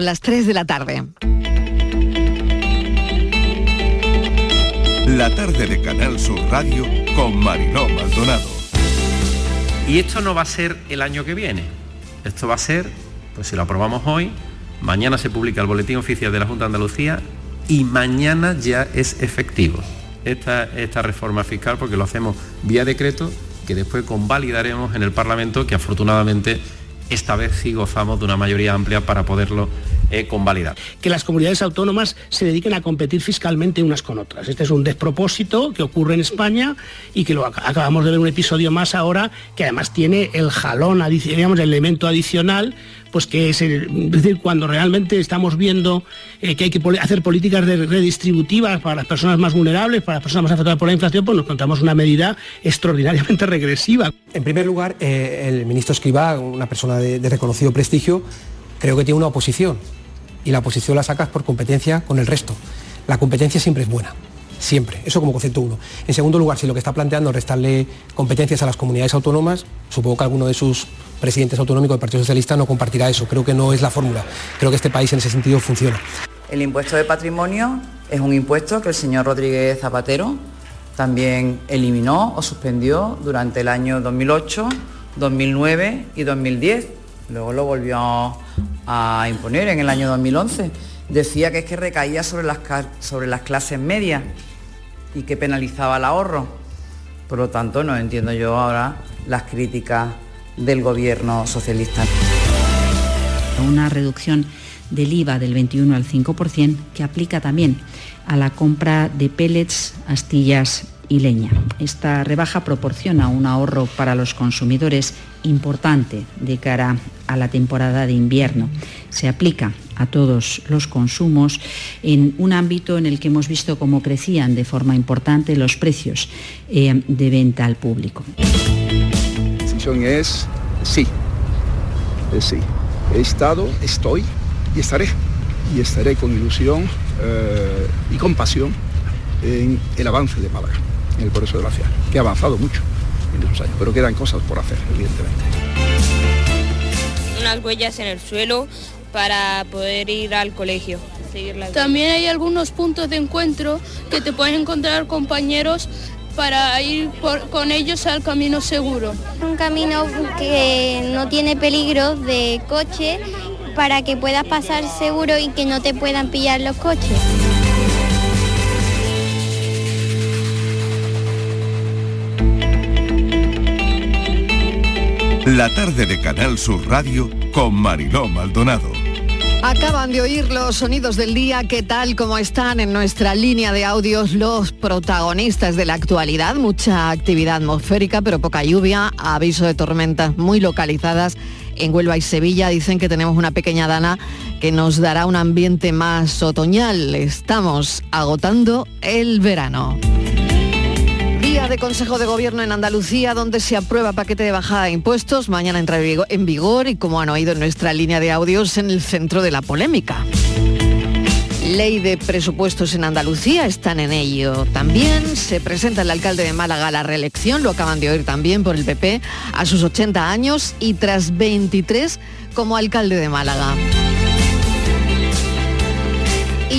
Las 3 de la tarde. La tarde de Canal Sur Radio con Mariló Maldonado. Y esto no va a ser el año que viene. Esto va a ser, pues si lo aprobamos hoy, mañana se publica el boletín oficial de la Junta de Andalucía y mañana ya es efectivo esta, esta reforma fiscal porque lo hacemos vía decreto que después convalidaremos en el Parlamento que afortunadamente esta vez sí gozamos de una mayoría amplia para poderlo eh, convalidar. Que las comunidades autónomas se dediquen a competir fiscalmente unas con otras. Este es un despropósito que ocurre en España y que lo acabamos de ver un episodio más ahora que además tiene el jalón, digamos, el elemento adicional pues que es, decir, cuando realmente estamos viendo eh, que hay que hacer políticas redistributivas para las personas más vulnerables, para las personas más afectadas por la inflación, pues nos encontramos una medida extraordinariamente regresiva. En primer lugar, eh, el ministro Escribá, una persona de, de reconocido prestigio, creo que tiene una oposición y la oposición la sacas por competencia con el resto. La competencia siempre es buena siempre. Eso como concepto uno. En segundo lugar, si lo que está planteando es restarle competencias a las comunidades autónomas, supongo que alguno de sus presidentes autonómicos del Partido Socialista no compartirá eso. Creo que no es la fórmula. Creo que este país en ese sentido funciona. El impuesto de patrimonio es un impuesto que el señor Rodríguez Zapatero también eliminó o suspendió durante el año 2008, 2009 y 2010. Luego lo volvió a imponer en el año 2011. Decía que es que recaía sobre las, sobre las clases medias y que penalizaba el ahorro. Por lo tanto, no entiendo yo ahora las críticas del gobierno socialista. Una reducción del IVA del 21 al 5% que aplica también a la compra de pellets, astillas y leña. Esta rebaja proporciona un ahorro para los consumidores importante de cara a la temporada de invierno. Se aplica a todos los consumos en un ámbito en el que hemos visto cómo crecían de forma importante los precios eh, de venta al público es sí. Es sí. He estado, estoy y estaré. Y estaré con ilusión eh, y compasión en el avance de Málaga, en el progreso de la ciudad, que ha avanzado mucho en esos años, pero quedan cosas por hacer, evidentemente. Unas huellas en el suelo para poder ir al colegio. También hay algunos puntos de encuentro que te pueden encontrar compañeros para ir con ellos al camino seguro. Un camino que no tiene peligro de coche para que puedas pasar seguro y que no te puedan pillar los coches. La tarde de Canal Sur Radio con Mariló Maldonado. Acaban de oír los sonidos del día, ¿qué tal como están en nuestra línea de audios los protagonistas de la actualidad? Mucha actividad atmosférica, pero poca lluvia, aviso de tormentas muy localizadas en Huelva y Sevilla. Dicen que tenemos una pequeña dana que nos dará un ambiente más otoñal. Estamos agotando el verano de Consejo de Gobierno en Andalucía donde se aprueba paquete de bajada de impuestos. Mañana entra en vigor y como han oído en nuestra línea de audios en el centro de la polémica. Ley de presupuestos en Andalucía, están en ello también. Se presenta el alcalde de Málaga a la reelección, lo acaban de oír también por el PP, a sus 80 años y tras 23 como alcalde de Málaga.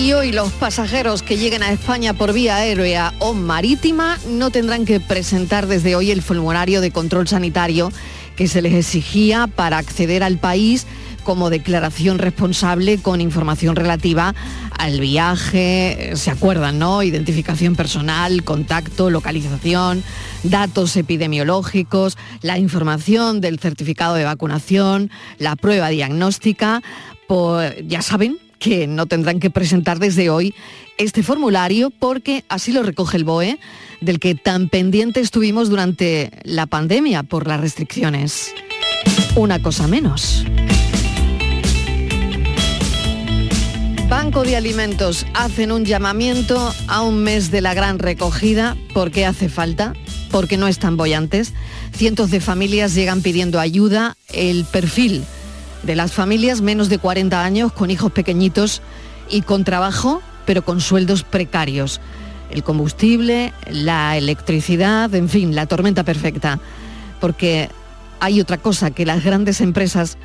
Y hoy los pasajeros que lleguen a España por vía aérea o marítima no tendrán que presentar desde hoy el formulario de control sanitario que se les exigía para acceder al país como declaración responsable con información relativa al viaje, se acuerdan, ¿no? Identificación personal, contacto, localización, datos epidemiológicos, la información del certificado de vacunación, la prueba diagnóstica, ya saben, que no tendrán que presentar desde hoy este formulario porque así lo recoge el BOE, del que tan pendiente estuvimos durante la pandemia por las restricciones. Una cosa menos. Banco de Alimentos hacen un llamamiento a un mes de la gran recogida. ¿Por qué hace falta? Porque no están bollantes. Cientos de familias llegan pidiendo ayuda. El perfil de las familias menos de 40 años con hijos pequeñitos y con trabajo, pero con sueldos precarios. El combustible, la electricidad, en fin, la tormenta perfecta. Porque hay otra cosa, que las grandes empresas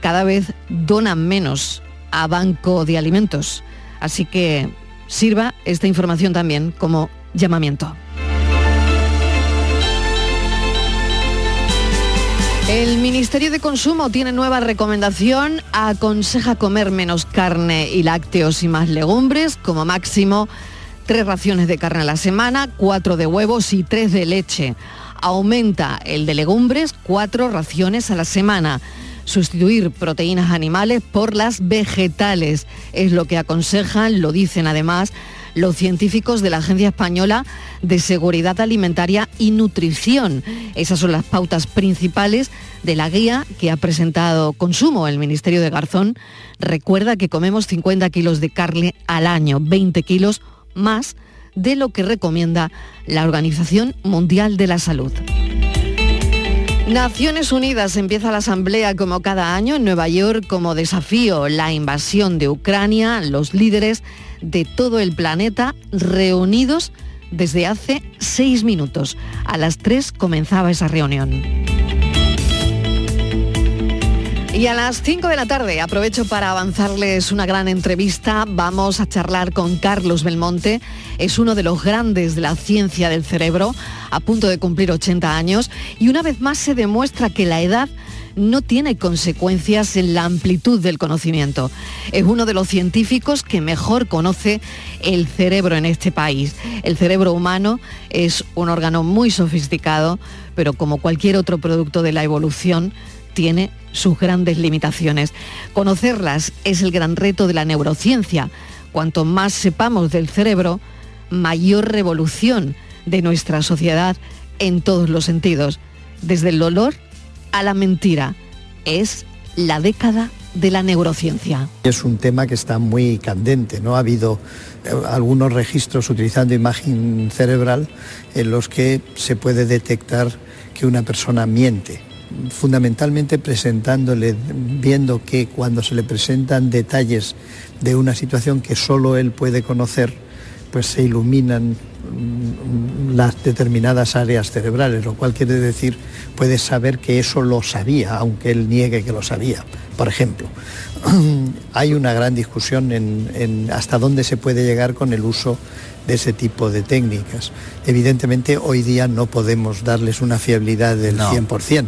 cada vez donan menos a Banco de Alimentos. Así que sirva esta información también como llamamiento. El Ministerio de Consumo tiene nueva recomendación, aconseja comer menos carne y lácteos y más legumbres, como máximo tres raciones de carne a la semana, cuatro de huevos y tres de leche. Aumenta el de legumbres, cuatro raciones a la semana. Sustituir proteínas animales por las vegetales es lo que aconsejan, lo dicen además los científicos de la Agencia Española de Seguridad Alimentaria y Nutrición. Esas son las pautas principales de la guía que ha presentado Consumo. El Ministerio de Garzón recuerda que comemos 50 kilos de carne al año, 20 kilos más de lo que recomienda la Organización Mundial de la Salud. Naciones Unidas empieza la asamblea como cada año en Nueva York como desafío la invasión de Ucrania, los líderes de todo el planeta reunidos desde hace seis minutos. A las tres comenzaba esa reunión. Y a las 5 de la tarde aprovecho para avanzarles una gran entrevista. Vamos a charlar con Carlos Belmonte. Es uno de los grandes de la ciencia del cerebro, a punto de cumplir 80 años. Y una vez más se demuestra que la edad no tiene consecuencias en la amplitud del conocimiento. Es uno de los científicos que mejor conoce el cerebro en este país. El cerebro humano es un órgano muy sofisticado, pero como cualquier otro producto de la evolución, tiene sus grandes limitaciones. Conocerlas es el gran reto de la neurociencia. Cuanto más sepamos del cerebro, mayor revolución de nuestra sociedad en todos los sentidos, desde el dolor a la mentira. Es la década de la neurociencia. Es un tema que está muy candente, ¿no? Ha habido eh, algunos registros utilizando imagen cerebral en los que se puede detectar que una persona miente, fundamentalmente presentándole, viendo que cuando se le presentan detalles de una situación que solo él puede conocer, pues se iluminan las determinadas áreas cerebrales, lo cual quiere decir puede saber que eso lo sabía, aunque él niegue que lo sabía. Por ejemplo, hay una gran discusión en, hasta dónde se puede llegar con el uso de ese tipo de técnicas. Evidentemente hoy día no podemos darles una fiabilidad del 100%.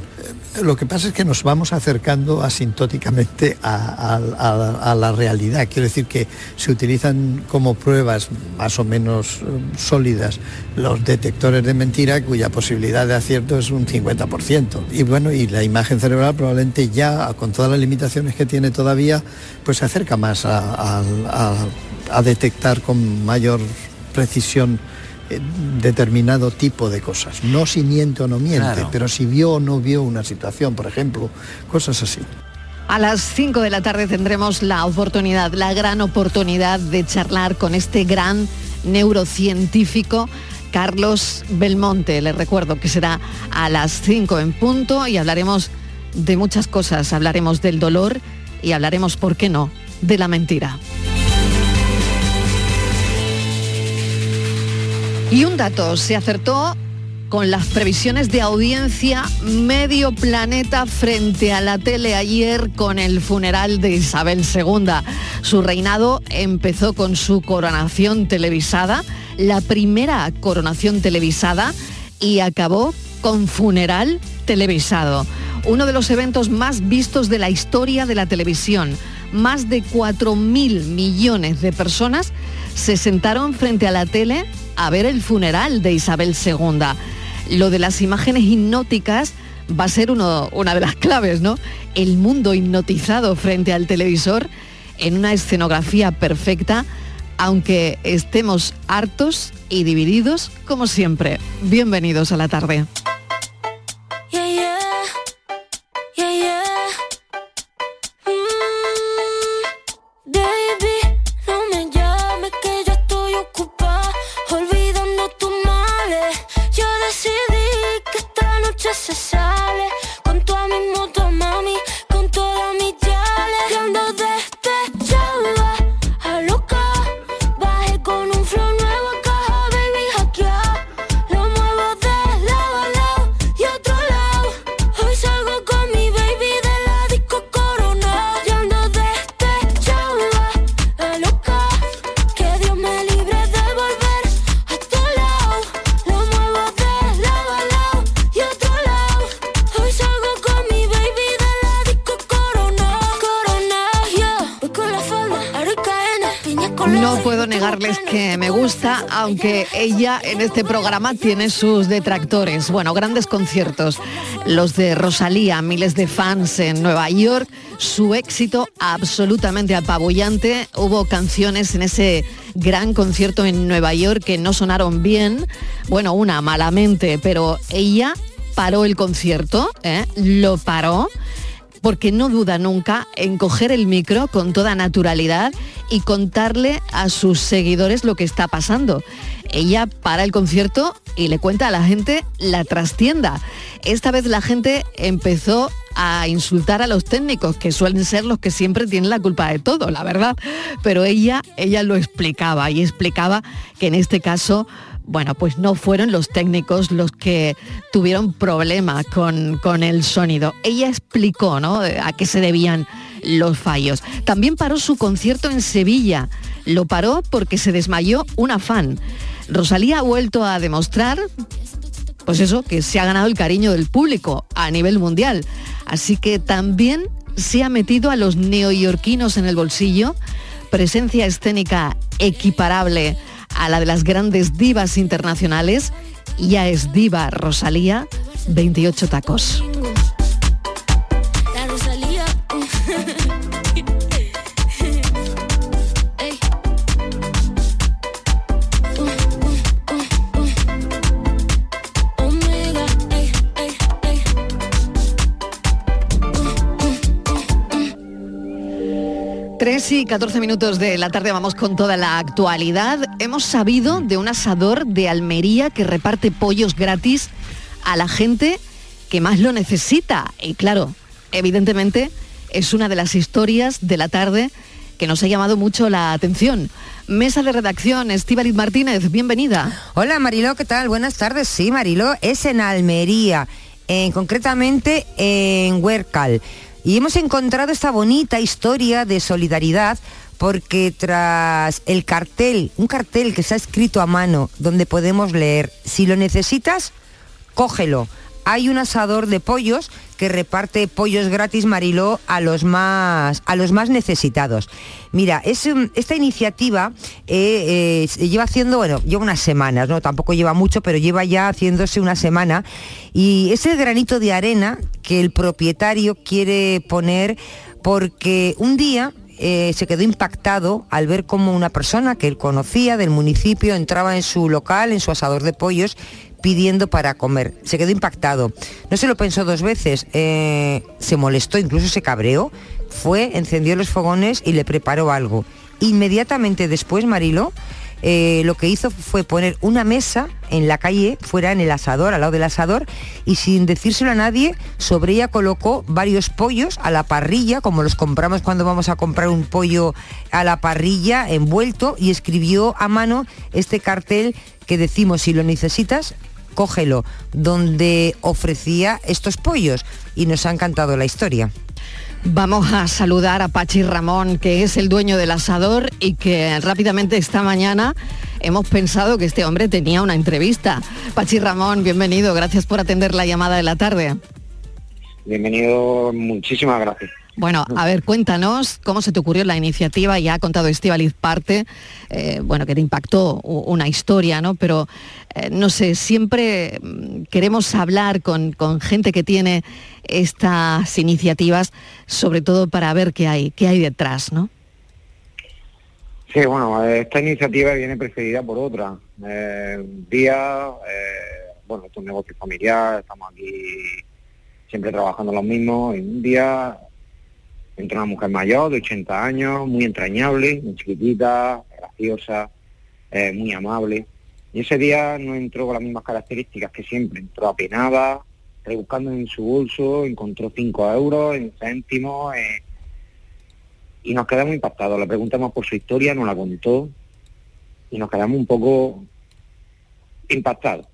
Lo que pasa es que nos vamos acercando asintóticamente a, la realidad. Quiero decir que se utilizan como pruebas más o menos eh, sólidas los detectores de mentira cuya posibilidad de acierto es un 50%. Y bueno, y la imagen cerebral probablemente ya, con todas las limitaciones que tiene todavía, pues se acerca más a, a detectar con mayor precisión determinado tipo de cosas. No si miente o no miente, pero si vio o no vio una situación, por ejemplo, cosas así. A las 5 de la tarde tendremos la oportunidad, la gran oportunidad de charlar con este gran neurocientífico Carlos Belmonte. Les recuerdo que será a las 5 en punto y hablaremos de muchas cosas. Hablaremos del dolor y hablaremos, ¿por qué no?, de la mentira. Y un dato, se acertó con las previsiones de audiencia medio planeta frente a la tele ayer con el funeral de Isabel II. Su reinado empezó con su coronación televisada, la primera coronación televisada, y acabó con funeral televisado. Uno de los eventos más vistos de la historia de la televisión. Más de 4.000 millones de personas se sentaron frente a la tele a ver el funeral de Isabel II. Lo de las imágenes hipnóticas va a ser una de las claves, ¿no? El mundo hipnotizado frente al televisor en una escenografía perfecta, aunque estemos hartos y divididos como siempre. Bienvenidos a la tarde. Ella en este programa tiene sus detractores. Bueno, grandes conciertos. Los de Rosalía, miles de fans en Nueva York, su éxito absolutamente apabullante. Hubo canciones en ese gran concierto en Nueva York que no sonaron bien. Bueno, una malamente, pero ella paró el concierto, ¿eh? lo paró porque no duda nunca en coger el micro con toda naturalidad y contarle a sus seguidores lo que está pasando. Ella para el concierto y le cuenta a la gente la trastienda. Esta vez la gente empezó a insultar a los técnicos, que suelen ser los que siempre tienen la culpa de todo, la verdad. Pero ella, ella lo explicaba y explicaba que en este caso bueno, pues no fueron los técnicos los que tuvieron problemas con, con el sonido. Ella explicó ¿no? a qué se debían los fallos. También paró su concierto en Sevilla. Lo paró porque se desmayó una fan. Rosalía ha vuelto a demostrar, pues eso, que se ha ganado el cariño del público a nivel mundial. Así que también se ha metido a los neoyorquinos en el bolsillo. Presencia escénica equiparable a la de las grandes divas internacionales. Ya es diva Rosalía, 28 tacos. Tres y 14 minutos de la tarde vamos con toda la actualidad. Hemos sabido de un asador de Almería que reparte pollos gratis a la gente que más lo necesita. Y claro, evidentemente es una de las historias de la tarde que nos ha llamado mucho la atención. Mesa de redacción, Estíbaliz Martínez, bienvenida. Hola Mariló, ¿qué tal? Buenas tardes. Sí, Mariló, es en Almería, en, concretamente en Huercal. Y hemos encontrado esta bonita historia de solidaridad porque tras el cartel, un cartel que se ha escrito a mano donde podemos leer, si lo necesitas, cógelo. Hay un asador de pollos que reparte pollos gratis Mariló a los más, a los más necesitados. Mira, es, esta iniciativa eh, eh, lleva haciendo, bueno, lleva unas semanas, ¿no? Tampoco lleva mucho, pero lleva ya haciéndose una semana. Y es el granito de arena que el propietario quiere poner porque un día eh, se quedó impactado al ver cómo una persona que él conocía del municipio entraba en su local, en su asador de pollos, pidiendo para comer. Se quedó impactado. No se lo pensó dos veces, eh, se molestó, incluso se cabreó, fue, encendió los fogones y le preparó algo. Inmediatamente después, Marilo, eh, lo que hizo fue poner una mesa en la calle, fuera en el asador, al lado del asador, y sin decírselo a nadie, sobre ella colocó varios pollos a la parrilla, como los compramos cuando vamos a comprar un pollo a la parrilla envuelto, y escribió a mano este cartel que decimos, si lo necesitas, cógelo, donde ofrecía estos pollos, y nos ha encantado la historia. Vamos a saludar a Pachi Ramón, que es el dueño del asador y que rápidamente esta mañana hemos pensado que este hombre tenía una entrevista. Pachi Ramón, bienvenido, gracias por atender la llamada de la tarde. Bienvenido, muchísimas gracias. Bueno, a ver, cuéntanos cómo se te ocurrió la iniciativa. Ya ha contado Estivaliz parte, eh, bueno, que te impactó una historia, ¿no? Pero, eh, no sé, siempre mm, queremos hablar con, gente que tiene estas iniciativas, sobre todo para ver qué hay, qué hay detrás, ¿no? Sí, bueno, esta iniciativa viene precedida por otra. Eh, día, bueno, es un negocio familiar, estamos aquí siempre trabajando lo mismo, y un día entró una mujer mayor de 80 años, muy entrañable, muy chiquitita, graciosa, eh, muy amable. Y ese día no entró con las mismas características que siempre, entró apenada, rebuscando en su bolso, encontró 5 euros en céntimos eh, y nos quedamos impactados. Le preguntamos por su historia, nos la contó y nos quedamos un poco impactados.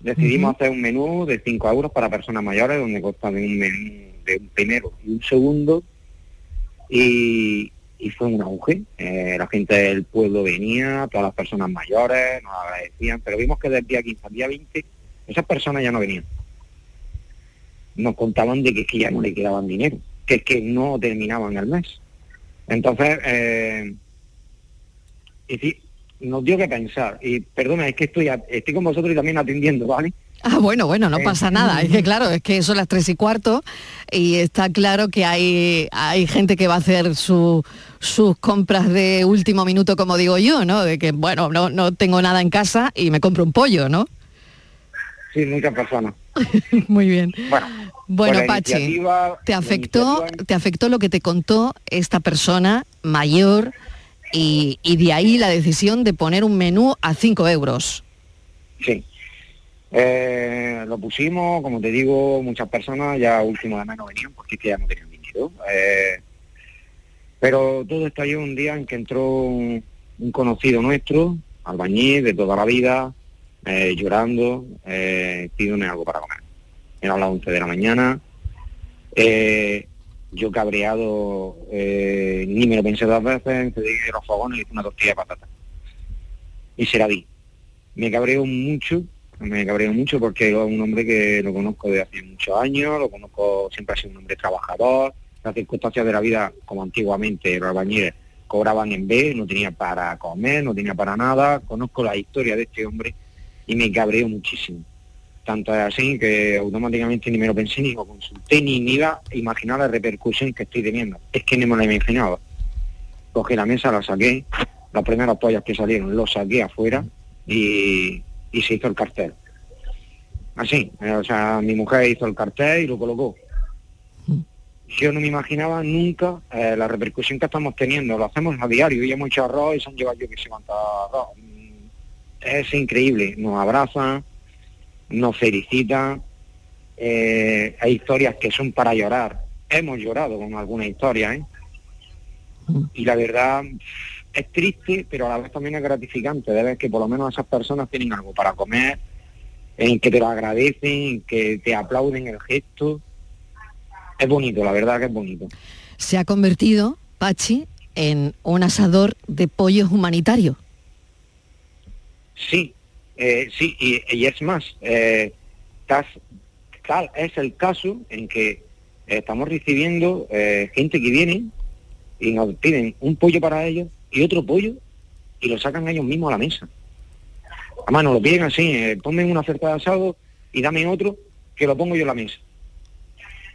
Decidimos hacer un menú de 5 euros para personas mayores, donde consta de un menú de un primero y un segundo, y, fue un auge. Eh, la gente del pueblo venía, todas las personas mayores nos agradecían, pero vimos que del día 15 al día 20 esas personas ya no venían. Nos contaban de que, que ya no le quedaban dinero, que es que no terminaban el mes. Entonces, eh, Es decir, nos dio que pensar. Y perdona, es que estoy, estoy con vosotros y también atendiendo, ¿vale? Ah, bueno, bueno, no Eh, pasa nada. Es que claro, es que son las tres y cuarto y está claro que hay, hay gente que va a hacer su- sus compras de último minuto, como digo yo, ¿no? De que, bueno, no, no tengo nada en casa y me compro un pollo, ¿no? Sí, muchas personas. Muy bien. Bueno, Bueno, Pachi, ¿te afectó, ¿te afectó lo que te contó esta persona mayor y, y de ahí la decisión de poner un menú a 5 euros? Sí. Eh, lo pusimos, como te digo, muchas personas ya último de no venían porque ya no tenían dinero. Eh, pero todo estalló un día en que entró un, conocido nuestro, albañil de toda la vida, eh, llorando, eh, algo para comer. Era a las 11 de la mañana. Yo cabreado, ni me lo pensé dos veces, encendí los fogones y una tortilla de patata. Y se la di. Me cabreo mucho, me cabreo mucho porque es un hombre que lo conozco de hace muchos años, lo conozco, siempre ha sido un hombre trabajador, las circunstancias de la vida, como antiguamente los albañiles cobraban en B, no tenía para comer, no tenía para nada, conozco la historia de este hombre y me cabreo muchísimo. Tanto es así que automáticamente ni me lo pensé, ni lo consulté, ni me iba a imaginar la repercusión que estoy teniendo. Es que ni me la imaginaba. Cogí la mesa, la saqué, las primeras pollas que salieron los saqué afuera y, y se hizo el cartel. Así, eh, o sea, mi mujer hizo el cartel y lo colocó. Yo no me imaginaba nunca eh, la repercusión que estamos teniendo. Lo hacemos a diario, y hemos hecho arroz y se han llevado yo que sé cuánto arroz. Mm, Es increíble, nos abrazan, nos felicitan. eh, hay historias que son para llorar. Hemos llorado con alguna historia, ¿eh? Y la verdad es triste, pero a la vez también es gratificante de ver que por lo menos esas personas tienen algo para comer, en que te lo agradecen, en que te aplauden el gesto. Es bonito, la verdad que es bonito. Se ha convertido, Pachi, en un asador de pollos humanitario. Sí, eh, sí, y, y es más, eh, tas- tal es el caso en que estamos recibiendo eh, gente que viene y nos piden un pollo para ellos y otro pollo y lo sacan ellos mismos a la mesa. Además nos lo piden así, eh, ponme una oferta de asado y dame otro que lo pongo yo en la mesa.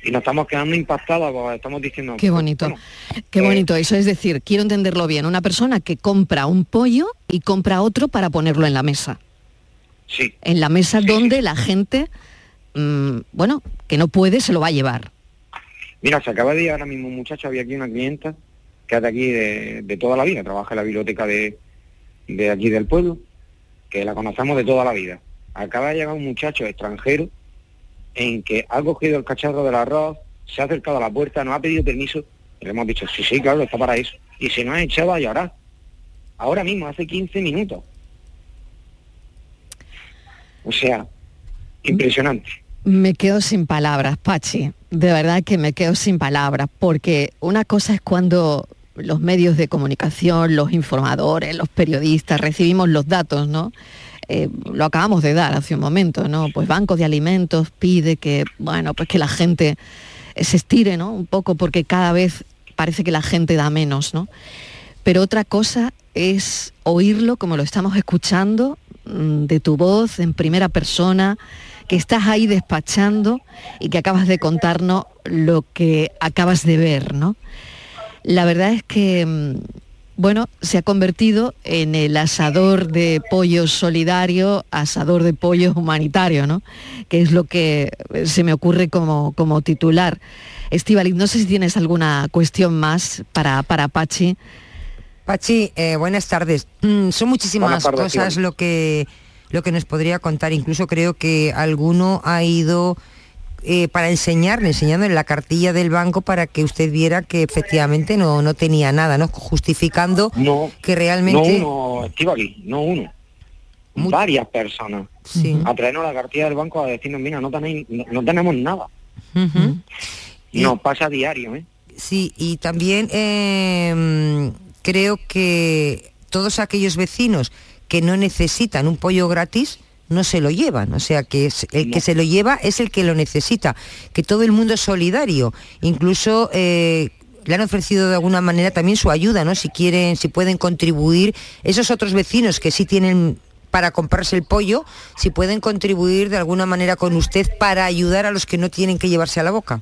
Y nos estamos quedando impactados, porque estamos diciendo... Qué bonito. bueno, Qué eh, bonito eso. Es decir, quiero entenderlo bien. Una persona que compra un pollo y compra otro para ponerlo en la mesa. Sí. En la mesa donde la gente, mm, bueno, que no puede, se lo va a llevar. Mira, se acaba de ir ahora mismo un muchacho, había aquí una clienta que es de aquí de, toda la vida, trabaja en la biblioteca de, de aquí del pueblo, que la conocemos de toda la vida. Acaba de llegar un muchacho extranjero en que ha cogido el cacharro del arroz, se ha acercado a la puerta, nos ha pedido permiso, y le hemos dicho, sí, sí, claro, está para eso. Y se nos ha echado a llorar. Ahora mismo, hace 15 minutos. O sea, impresionante. Me quedo sin palabras, Pachi. De verdad que me quedo sin palabras, porque una cosa es cuando los medios de comunicación, los informadores, los periodistas recibimos los datos, ¿no? Eh, lo acabamos de dar hace un momento, ¿no? Pues Banco de Alimentos pide que, bueno, pues que la gente se estire, ¿no? Un poco porque cada vez parece que la gente da menos, ¿no? Pero otra cosa es oírlo como lo estamos escuchando, mm, de tu voz en primera persona, que estás ahí despachando y que acabas de contarnos lo que acabas de ver, ¿no? La verdad es que, mm, bueno, se ha convertido en el asador de pollos solidario, asador de pollos humanitario, ¿no? Que es lo que eh, se me ocurre como, como titular. Estivaliz, no sé si tienes alguna cuestión más para, para Pachi. Pachi, eh, buenas tardes. Mm, son muchísimas tardes, cosas lo que, lo que nos podría contar. Incluso creo que alguno ha ido eh, para enseñarle, enseñándole la cartilla del banco para que usted viera que efectivamente no, no tenía nada, ¿no? Justificando No, que realmente... No uno, Estivali, no uno. Varias personas. A traernos la cartilla del banco a decirnos, mira, no, tenéis, no, no tenemos nada. Ujú. Nos pasa a diario, ¿eh? Sí, y también eh, creo que todos aquellos vecinos que no necesitan un pollo gratis no se lo llevan, o sea que es- el que se lo lleva es el que lo necesita, que todo el mundo es solidario, incluso eh, le han ofrecido de alguna manera también su ayuda, ¿no? Si quieren, si pueden contribuir, esos otros vecinos que sí tienen para comprarse el pollo, si pueden contribuir de alguna manera con usted para ayudar a los que no tienen que llevarse a la boca.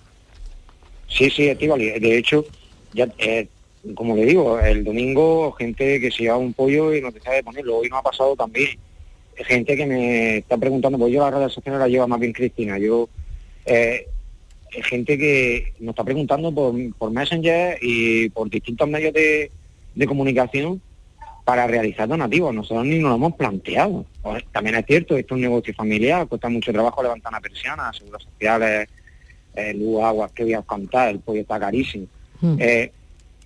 Sí, sí. De hecho, ya, eh, como le digo, el domingo gente que se lleva un pollo y no te sabe ponerlo. Hoy no ha pasado también. Gente que me está preguntando, pues yo las redes sociales la lleva más bien Cristina. Yo, eh, gente que nos está preguntando por, por Messenger y por distintos medios de, de comunicación para realizar donativos. Nosotros ni nos lo hemos planteado. Pues, también es cierto, esto es un negocio familiar, cuesta mucho trabajo levantar una persiana, seguros sociales, eh, luz, agua, que voy a contar, el pollo está carísimo. Eh,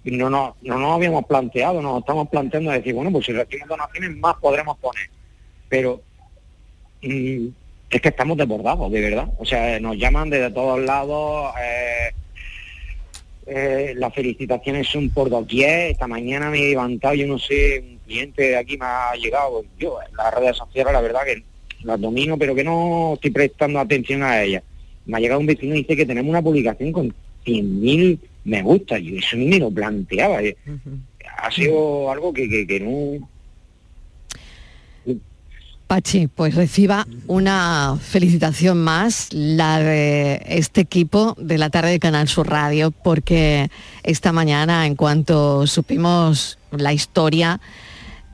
no, no, no nos habíamos planteado, nos estamos planteando decir, bueno, pues si recibimos donaciones más podremos poner. Pero mm, es que estamos desbordados, de verdad. O sea, nos llaman desde todos lados, eh, eh, las felicitaciones son por doquier, esta mañana me he levantado, yo no sé, un cliente de aquí me ha llegado, yo en las redes sociales la verdad que las domino, pero que no estoy prestando atención a ellas. Me ha llegado un vecino y dice que tenemos una publicación con 100.000 me gusta, y eso ni me lo planteaba. eh. Ha sido algo que, que, que no... Pachi, pues reciba una felicitación más, la de este equipo de la tarde de Canal Sur Radio, porque esta mañana, en cuanto supimos la historia,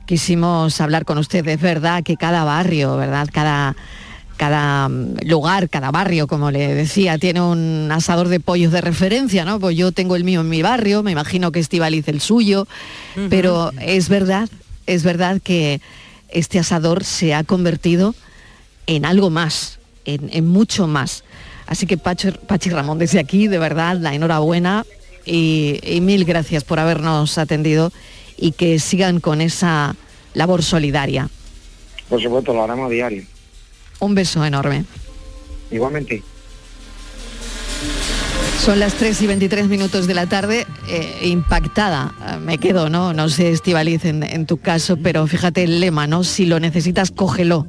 quisimos hablar con usted. Es verdad que cada barrio, ¿verdad? Cada, cada mm, lugar, cada barrio, como le decía, tiene un asador de pollos de referencia, ¿no? Pues yo tengo el mío en mi barrio, me imagino que Estivaliz el suyo, pero es verdad, es verdad que este asador se ha convertido en algo más, en, en mucho más. Así que Pachi, Pachi Ramón, desde aquí, de verdad, la enhorabuena y, y mil gracias por habernos atendido y que sigan con esa labor solidaria. Por supuesto, lo haremos a diario. Un beso enorme. Igualmente. Son las 3 y 23 minutos de la tarde, eh, impactada, eh, me quedo, ¿no? No sé, Estivaliz, en, en tu caso, pero fíjate el lema, ¿no? Si lo necesitas, cógelo.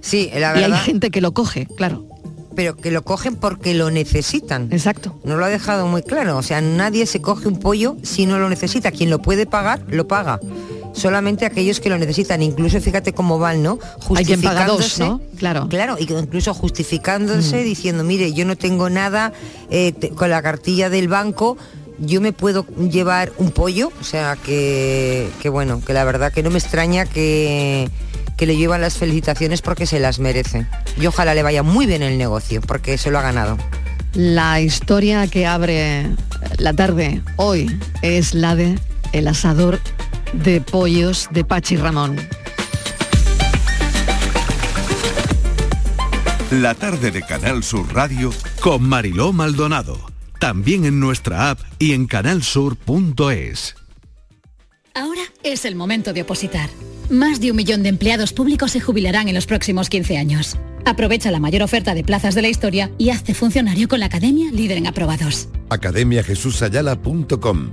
Sí, la Y hay verdad. gente que lo coge, claro. pero que lo cogen porque lo necesitan. Exacto. No lo ha dejado muy claro. O sea, nadie se coge un pollo si no lo necesita. Quien lo puede pagar, lo paga. Solamente aquellos que lo necesitan. Incluso fíjate cómo van, ¿no? Hay quien paga dos, Justificándose. ¿no? Claro. Claro, incluso justificándose, Mm. diciendo, mire, yo no tengo nada eh, te- con la cartilla del banco. Yo me puedo llevar un pollo, o sea que, que bueno, que la verdad que no me extraña que, que le llevan las felicitaciones porque se las merece. Y ojalá le vaya muy bien el negocio, porque se lo ha ganado. La historia que abre la tarde hoy es la de el asador de pollos de Pachi Ramón. La tarde de Canal Sur Radio con Mariló Maldonado. También en nuestra app y en canalsur.es. Ahora es el momento de opositar. Más de un millón de empleados públicos se jubilarán en los próximos 15 años. Aprovecha la mayor oferta de plazas de la historia y hazte funcionario con la Academia Líder en Aprobados. academiajesusayala.com.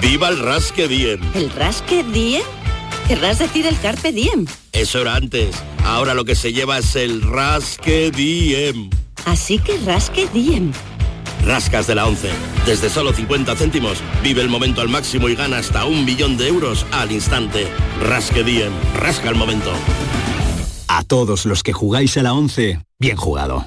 ¡Viva el Rasque Diem! ¿El Rasque Diem? ¿Querrás decir el Carpe Diem? Eso era antes. Ahora lo que se lleva es el Rasque Diem. Así que Rasque Diem. Rascas de la 11. Desde solo 50 céntimos, vive el momento al máximo y gana hasta un millón de euros al instante. Rasque Diem. Rasca el momento. A todos los que jugáis a la 11, bien jugado.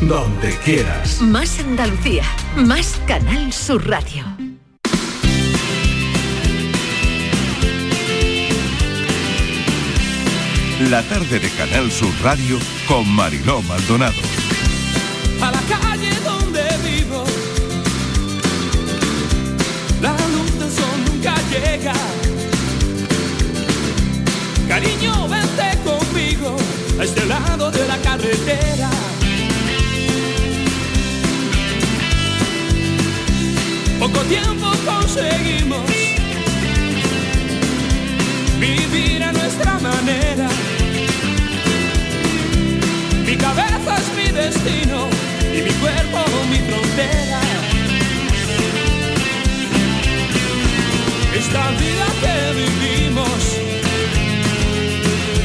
donde quieras. Más Andalucía, más Canal Sur Radio. La tarde de Canal Sur Radio con Mariló Maldonado. A la calle donde vivo. La luz del sol nunca llega. Cariño, vente conmigo a este lado de la carretera Poco tiempo conseguimos vivir a nuestra manera. Mi cabeza es mi destino y mi cuerpo mi frontera. Esta vida que vivimos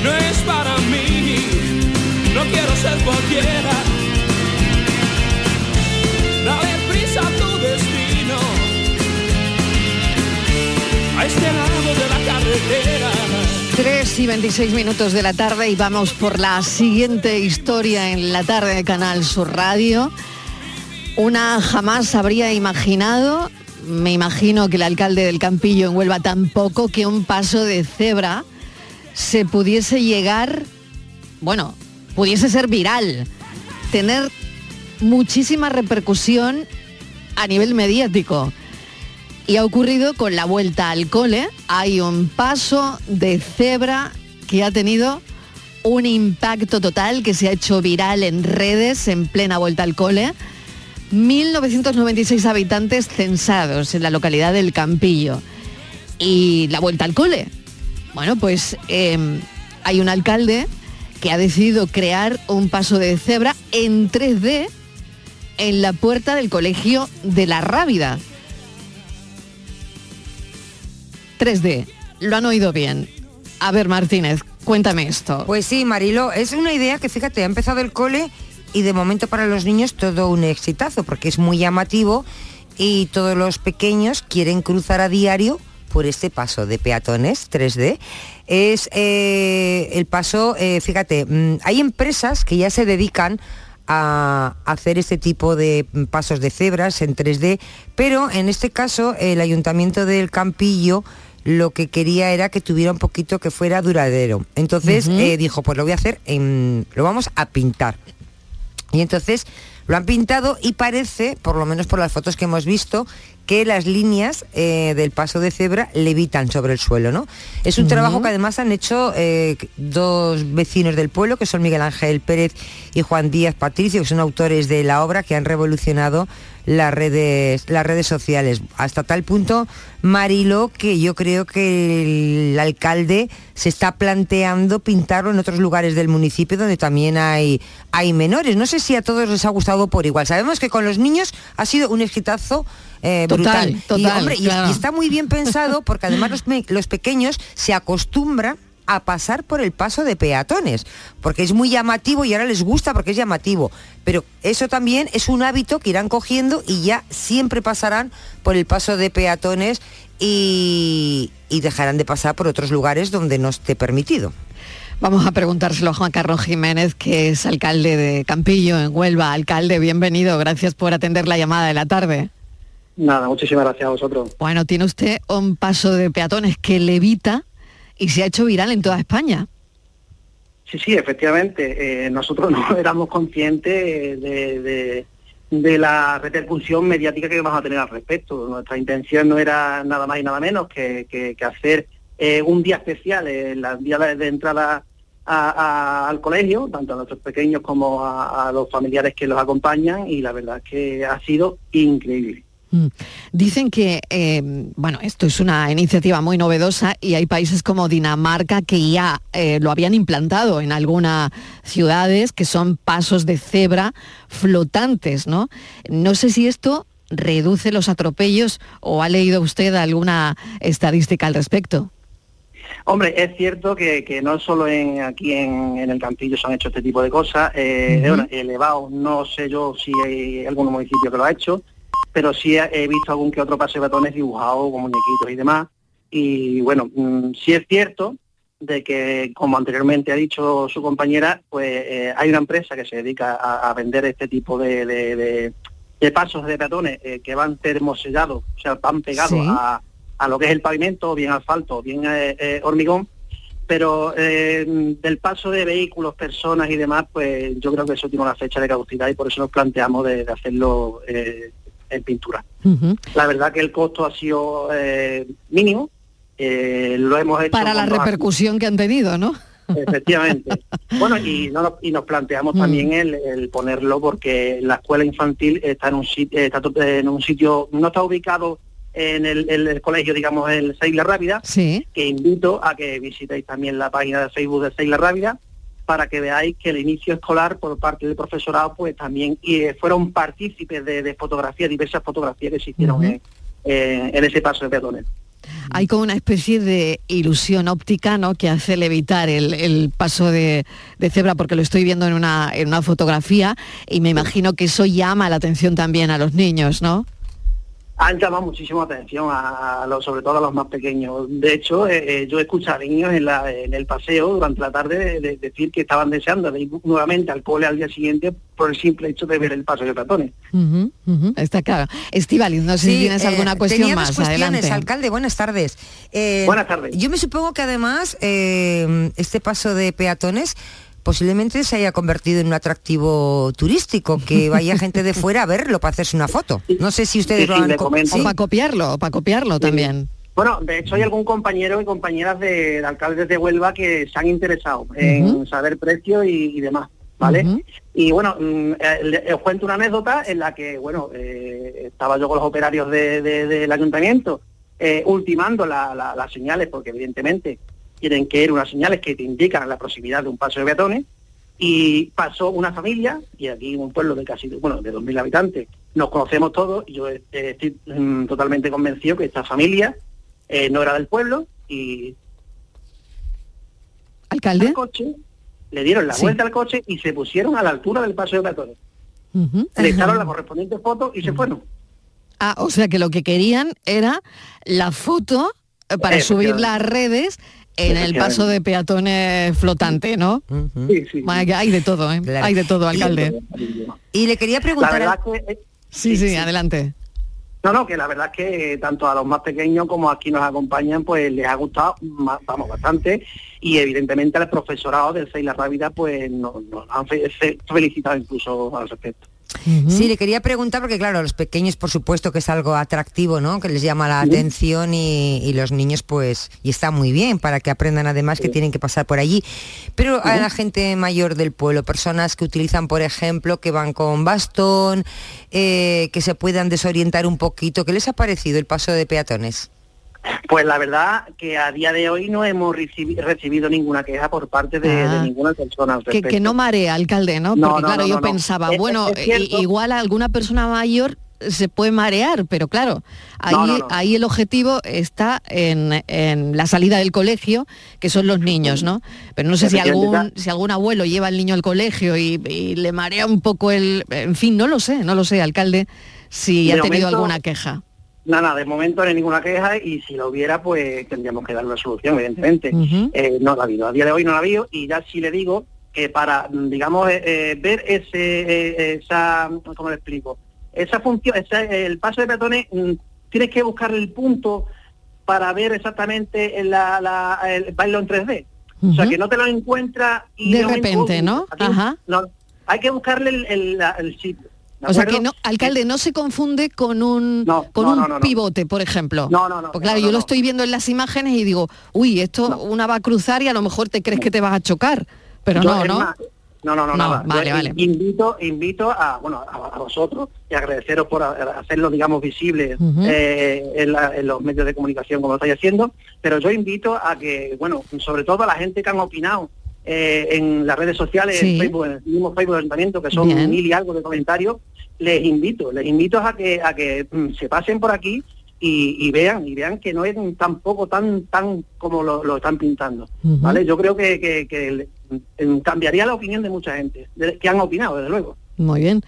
no es para mí, no quiero ser cualquiera. Dale prisa a tu destino, carretera. 3 y 26 minutos de la tarde y vamos por la siguiente historia en la tarde de Canal Sur Radio. Una jamás habría imaginado, me imagino que el alcalde del Campillo en Huelva tampoco, que un paso de cebra se pudiese llegar, bueno, pudiese ser viral, tener muchísima repercusión a nivel mediático. Y ha ocurrido con la vuelta al cole. Hay un paso de cebra que ha tenido un impacto total, que se ha hecho viral en redes en plena vuelta al cole. 1.996 habitantes censados en la localidad del Campillo. Y la vuelta al cole. Bueno, pues eh, hay un alcalde que ha decidido crear un paso de cebra en 3D en la puerta del colegio de la Rábida. 3D. Lo han oído bien. A ver, Martínez, cuéntame esto. Pues sí, Marilo, es una idea que fíjate, ha empezado el cole y de momento para los niños todo un exitazo, porque es muy llamativo y todos los pequeños quieren cruzar a diario por este paso de peatones 3D. Es eh, el paso, eh, fíjate, mm, hay empresas que ya se dedican a hacer este tipo de pasos de cebras en 3D, pero en este caso el Ayuntamiento del Campillo lo que quería era que tuviera un poquito que fuera duradero. Entonces eh, dijo, pues lo voy a hacer, en, lo vamos a pintar. Y entonces lo han pintado y parece, por lo menos por las fotos que hemos visto, que las líneas eh, del paso de cebra levitan sobre el suelo, ¿no? Es un trabajo que además han hecho eh, dos vecinos del pueblo, que son Miguel Ángel Pérez y Juan Díaz Patricio, que son autores de la obra que han revolucionado las redes, las redes sociales. Hasta tal punto, Marilo, que yo creo que el alcalde se está planteando pintarlo en otros lugares del municipio donde también hay, hay menores. No sé si a todos les ha gustado por igual. Sabemos que con los niños ha sido un exitazo eh, Total, brutal. total, y, hombre, y- claro. y está muy bien pensado porque además los, los pequeños se acostumbran a pasar por el paso de peatones, porque es muy llamativo y ahora les gusta porque es llamativo. Pero eso también es un hábito que irán cogiendo y ya siempre pasarán por el paso de peatones y, y dejarán de pasar por otros lugares donde no esté permitido. Vamos a preguntárselo a Juan Carlos Jiménez, que es alcalde de Campillo, en Huelva. Alcalde, bienvenido. Gracias por atender la llamada de la tarde. Nada, muchísimas gracias a vosotros. Bueno, tiene usted un paso de peatones que levita y se ha hecho viral en toda España. Sí, sí, efectivamente. eh, nosotros no éramos conscientes de, de- de la repercusión mediática que vamos a tener al respecto. Nuestra intención no era nada más y nada menos que, que- que hacer eh, un día especial, eh, el día de de entrada a- a- al colegio, tanto a nuestros pequeños como a, a los familiares que los acompañan, y la verdad es que ha sido increíble. Mm. Dicen que, eh, bueno, esto es una iniciativa muy novedosa y hay países como Dinamarca que ya eh, lo habían implantado en algunas ciudades, que son pasos de cebra flotantes, ¿no? No sé si esto reduce los atropellos o ha leído usted alguna estadística al respecto. Hombre, es cierto que, que no solo en, aquí en, en el Campillo se han hecho este tipo de cosas. Eh, elevado, no sé yo si hay algún municipio que lo ha hecho, pero sí he visto algún que otro pase de batones dibujado con muñequitos y demás. Y bueno, mm, sí es cierto de que, como anteriormente ha dicho su compañera, pues eh, hay una empresa que se dedica a, a vender este tipo de, de- de- de pasos de peatones eh, que van termosellados, o sea, van pegados Sí. a, a lo que es el pavimento, bien asfalto, bien eh, hormigón, pero del paso de vehículos, personas y demás, pues yo creo que eso tiene una fecha de caducidad y por eso nos planteamos de, de hacerlo en pintura. La verdad que el costo ha sido eh, mínimo, eh, lo hemos hecho... Para la repercusión que han tenido, ¿no? Efectivamente. Bueno, y, no nos- y nos planteamos Mm. también el, el ponerlo porque la escuela infantil está en un sitio, está en un sitio, no está ubicado en el, colegio, digamos, el Seila Rápida, Sí. que invito a que visitéis también la página de Facebook de Seila Rápida para que veáis que el inicio escolar por parte del profesorado pues también y, eh, fueron partícipes de, de fotografías, diversas fotografías que se hicieron en, eh, en ese paso de peatones. Hay como una especie de ilusión óptica, ¿no? Que hace levitar el, el paso de, de cebra, porque lo estoy viendo en una, en una fotografía y me imagino que eso llama la atención también a los niños, ¿no? Han llamado muchísimo atención a, a los, sobre todo a los más pequeños. De hecho, eh, eh, yo escucho a niños en, la- en el paseo durante la tarde de- de decir que estaban deseando de ir nuevamente al cole al día siguiente por el simple hecho de ver el paso de ujú, está claro. Estivaliz, no sé si tienes eh, alguna cuestión tenía dos más. cuestiones, Adelante. alcalde, buenas tardes. Eh, Buenas tardes. Yo me supongo que además eh, este paso de peatones posiblemente se haya convertido en un atractivo turístico, que vaya gente de fuera a verlo para hacerse una foto. No sé si ustedes Sí, lo han... ¿sí? O para copiarlo, o para copiarlo también. Bueno, de hecho hay algún compañero y compañeras de, de alcaldes de Huelva que se han interesado en saber precios y, y demás, ¿vale? Y bueno, mm, eh, le- os cuento una anécdota en la que, bueno, eh, estaba yo con los operarios de- de- del ayuntamiento eh, ultimando la- la- las señales, porque evidentemente tienen que ir unas señales que te indican la proximidad de un paso de peatones, y pasó una familia, y aquí un pueblo de casi, bueno, de 2.000 habitantes, nos conocemos todos, y yo eh, estoy mm, totalmente convencido que esta familia eh, no era del pueblo, y ¿Alcalde? al coche, le dieron la Sí. vuelta al coche y se pusieron a la altura del paso de peatones. Ujú. Le echaron la correspondiente foto y se fueron. Ah, o sea que lo que querían era la foto eh, para subir las redes en el paso de peatones flotante, ¿no? Sí, sí. Hay de todo, ¿eh? Claro. Hay de todo, alcalde. Y le quería La preguntar... verdad que... eh, Sí, sí, adelante. No, no, que la verdad es que tanto a los más pequeños como aquí nos acompañan, pues les ha gustado, vamos, bastante, y evidentemente al profesorado del Seila Rábida, pues nos, nos han fe- fe- felicitado incluso al respecto. Sí, le quería preguntar porque claro, a los pequeños por supuesto que es algo atractivo, ¿no? Que les llama la atención y, y los niños pues, y está muy bien para que aprendan además que tienen que pasar por allí. Pero a la gente mayor del pueblo, personas que utilizan, por ejemplo, que van con bastón, eh, que se puedan desorientar un poquito, ¿qué les ha parecido el paso de peatones? Pues la verdad que a día de hoy no hemos recibi- recibido ninguna queja por parte de, de Ah. ninguna persona al Que, que no marea, alcalde, ¿no? Porque no, claro, no, yo pensaba, bueno, es igual a alguna persona mayor se puede marear, pero claro, ahí, No, no, no. ahí el objetivo está en, en la salida del colegio, que son los niños, ¿no? Pero no sé si algún, si algún abuelo lleva al niño al colegio y, y le marea un poco el... En fin, no lo sé, no lo sé, alcalde, si De ha tenido momento- alguna queja. Nada, de momento no hay ninguna queja y si lo hubiera, pues tendríamos que dar una solución, evidentemente. Eh, no la ha habido. A día de hoy no la ha habido y ya sí le digo que para, digamos, eh, eh, ver ese, eh, esa, ¿cómo le explico? Esa función, ese- el paso de peatones, mm, tienes que buscar el punto para ver exactamente la, la- el bailo en 3D. O sea, que no te lo encuentras y De repente, ¿no? Ajá. no, hay que buscarle el, el- el sitio. ¿De O sea que no, alcalde, no se confunde con un No, con no, un pivote, por ejemplo. No, no, no, Porque claro, yo lo estoy viendo en las imágenes y digo, uy, esto una va a cruzar y a lo mejor te crees que te vas a chocar. Pero Yo, no, ¿no? más, no, no, no, nada. vale, Yo vale. Invito, invito a, bueno, a, a vosotros y agradeceros por a- hacerlo, digamos, visible eh, en, la- en los medios de comunicación como lo estáis haciendo, pero yo invito a que, bueno, sobre todo a la gente que han opinado eh, en las redes sociales, Sí. en Facebook, en el mismo Facebook del Ayuntamiento, que son Bien. mil y algo de comentarios, les invito, les invito a que a que mm, se pasen por aquí y, y vean, y vean que no es tampoco tan tan como lo, lo están pintando. ¿Vale? Yo creo que, que- que el- em, cambiaría la opinión de mucha gente, de- que han opinado, desde luego. Muy bien.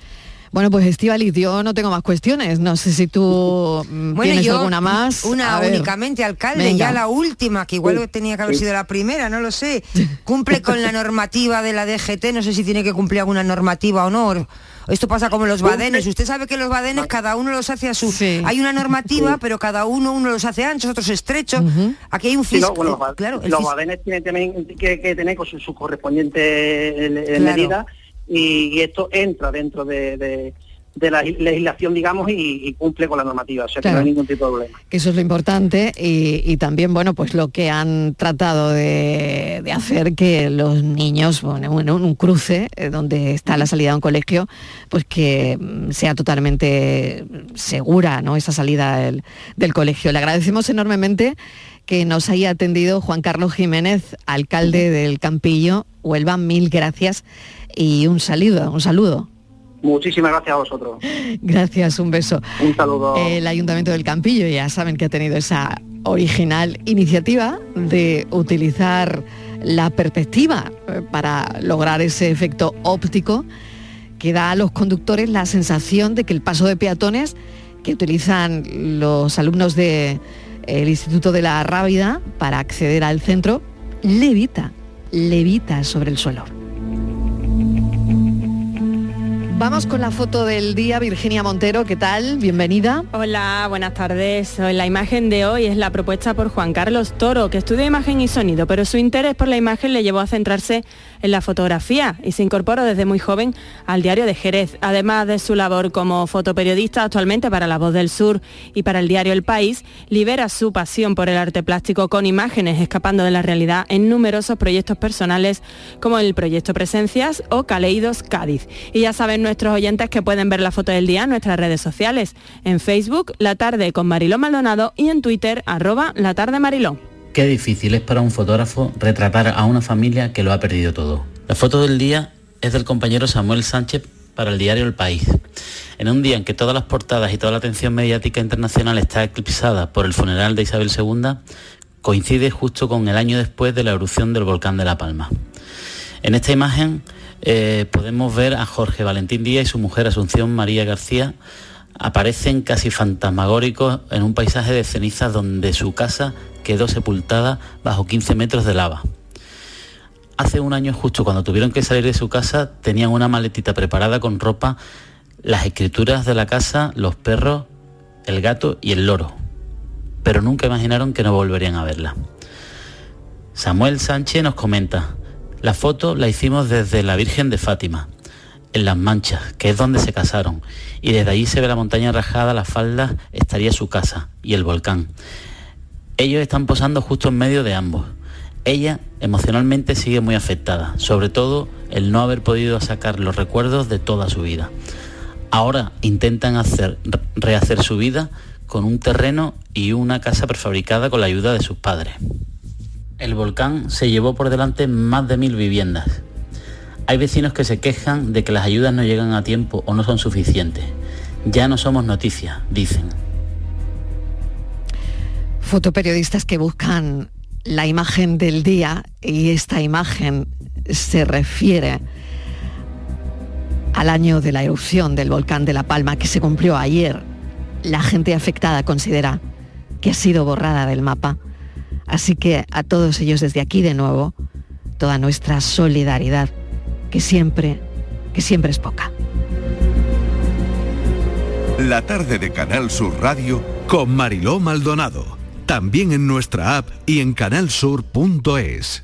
Bueno, pues Estivalis, yo no tengo más cuestiones. No sé si tú mm, tienes alguna más. Una ver. únicamente, alcalde, Venga. ya la última, que igual Sí. tenía que haber Sí. sido la primera, no lo sé. Cumple con la normativa de la DGT, no sé si tiene que cumplir alguna normativa o no. Esto pasa como los badenes. Usted sabe que los badenes cada uno los hace a su. Hay una normativa, pero cada uno uno los hace anchos, otros estrechos. Aquí hay un Sí, fisco. no, bueno, los, claro, badenes tienen también que, que tener con su, su correspondiente eh, Claro. medida y, y esto entra dentro de, de- de la legislación, digamos, y, y cumple con la normativa, o sea que no hay ningún tipo de problema. que eso es lo importante y, y también bueno pues lo que han tratado de, de hacer que los niños bueno, bueno, un cruce eh, donde está la salida de un colegio pues que mm, sea totalmente segura no esa salida del, del colegio. Le agradecemos enormemente que nos haya atendido Juan Carlos Jiménez alcalde del Campillo. Huelva mil gracias y un saludo un saludo Muchísimas gracias a vosotros. Gracias, un beso. Un saludo. El Ayuntamiento del Campillo ya saben que ha tenido esa original iniciativa de utilizar la perspectiva eh, para lograr ese efecto óptico que da a los conductores la sensación de que el paso de peatones que utilizan los alumnos del Instituto de la Rábida para acceder al centro levita, levita sobre el suelo. Vamos con la foto del día, Virginia Montero, ¿qué tal? Bienvenida. Hola, buenas tardes. La imagen de hoy es la propuesta por Juan Carlos Toro, que estudia imagen y sonido, pero su interés por la imagen le llevó a centrarse en la fotografía y se incorporó desde muy joven al diario de Jerez. Además de su labor como fotoperiodista actualmente para La Voz del Sur y para el diario El País, libera su pasión por el arte plástico con imágenes, escapando de la realidad en numerosos proyectos personales como el proyecto Presencias o Caleidos Cádiz. Y ya saben nuestros oyentes que pueden ver la foto del día en nuestras redes sociales, en Facebook La Tarde con Mariló Maldonado y en Twitter arroba La Tarde Mariló. Qué difícil es para un fotógrafo retratar a una familia que lo ha perdido todo. La foto del día es del compañero Samuel Sánchez para el diario El País. En un día en que todas las portadas y toda la atención mediática internacional está eclipsada por el funeral de Isabel II, coincide justo con el año después de la erupción del volcán de La Palma. En esta imagen eh, podemos ver a Jorge Valentín Díaz y su mujer Asunción María García aparecen casi fantasmagóricos en un paisaje de cenizas donde su casa quedó sepultada bajo 15 metros de lava. Hace un año justo cuando tuvieron que salir de su casa tenían una maletita preparada con ropa, las escrituras de la casa, los perros, el gato y el loro. Pero nunca imaginaron que no volverían a verla. Samuel Sánchez nos comenta, la foto la hicimos desde la Virgen de Fátima, en Las Manchas, que es donde se casaron, y desde allí se ve la montaña rajada, las faldas, estaría su casa y el volcán. Ellos están posando justo en medio de ambos. Ella emocionalmente sigue muy afectada, sobre todo el no haber podido sacar los recuerdos de toda su vida. Ahora intentan hacer, rehacer su vida con un terreno y una casa prefabricada con la ayuda de sus padres. El volcán se llevó por delante más de mil viviendas. Hay vecinos que se quejan de que las ayudas no llegan a tiempo o no son suficientes. Ya no somos noticias, dicen. Fotoperiodistas que buscan la imagen del día y esta imagen se refiere al año de la erupción del volcán de La Palma que se cumplió ayer. La gente afectada considera que ha sido borrada del mapa. Así que a todos ellos desde aquí de nuevo, toda nuestra solidaridad, que siempre, que siempre es poca. La tarde de Canal Sur Radio con Mariló Maldonado. También en nuestra app y en canalsur.es.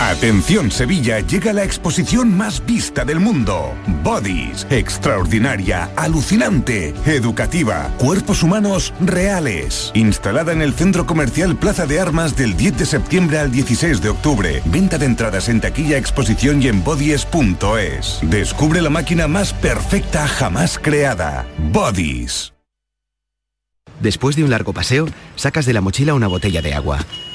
Atención Sevilla, llega la exposición más vista del mundo. Bodies, extraordinaria, alucinante, educativa, cuerpos humanos reales. Instalada en el Centro Comercial Plaza de Armas del 10 de septiembre al 16 de octubre. Venta de entradas en taquilla, exposición y en bodies.es. Descubre la máquina más perfecta jamás creada. Bodies. Después de un largo paseo, sacas de la mochila una botella de agua.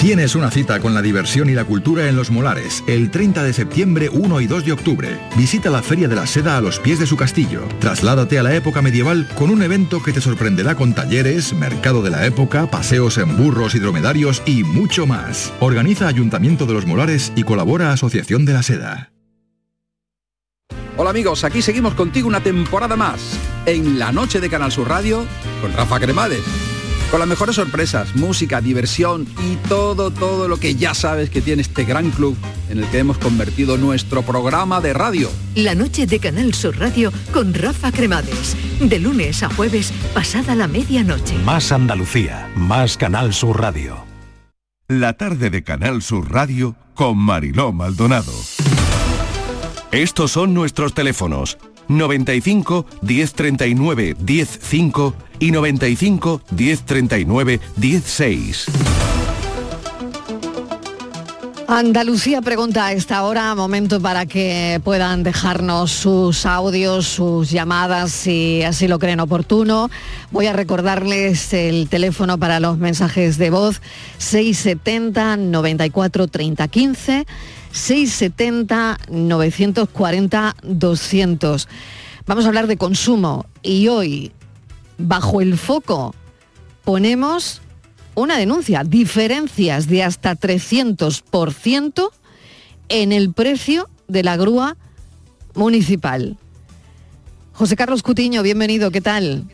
Tienes una cita con la diversión y la cultura en Los Molares, el 30 de septiembre, 1 y 2 de octubre. Visita la Feria de la Seda a los pies de su castillo. Trasládate a la época medieval con un evento que te sorprenderá con talleres, mercado de la época, paseos en burros y dromedarios y mucho más. Organiza Ayuntamiento de Los Molares y colabora Asociación de la Seda. Hola amigos, aquí seguimos contigo una temporada más en la noche de Canal Sur Radio con Rafa Cremades. Con las mejores sorpresas, música, diversión y todo, todo lo que ya sabes que tiene este gran club en el que hemos convertido nuestro programa de radio. La noche de Canal Sur Radio con Rafa Cremades. De lunes a jueves, pasada la medianoche. Más Andalucía, más Canal Sur Radio. La tarde de Canal Sur Radio con Mariló Maldonado. Estos son nuestros teléfonos 95 1039 105 y 95 1039 16. Andalucía pregunta a esta hora, momento para que puedan dejarnos sus audios, sus llamadas, si así lo creen oportuno. Voy a recordarles el teléfono para los mensajes de voz 670 94 30 15 670 940 200. Vamos a hablar de consumo y hoy, bajo el foco, ponemos una denuncia, diferencias de hasta 300% en el precio de la grúa municipal. José Carlos Cutiño, bienvenido, ¿qué tal?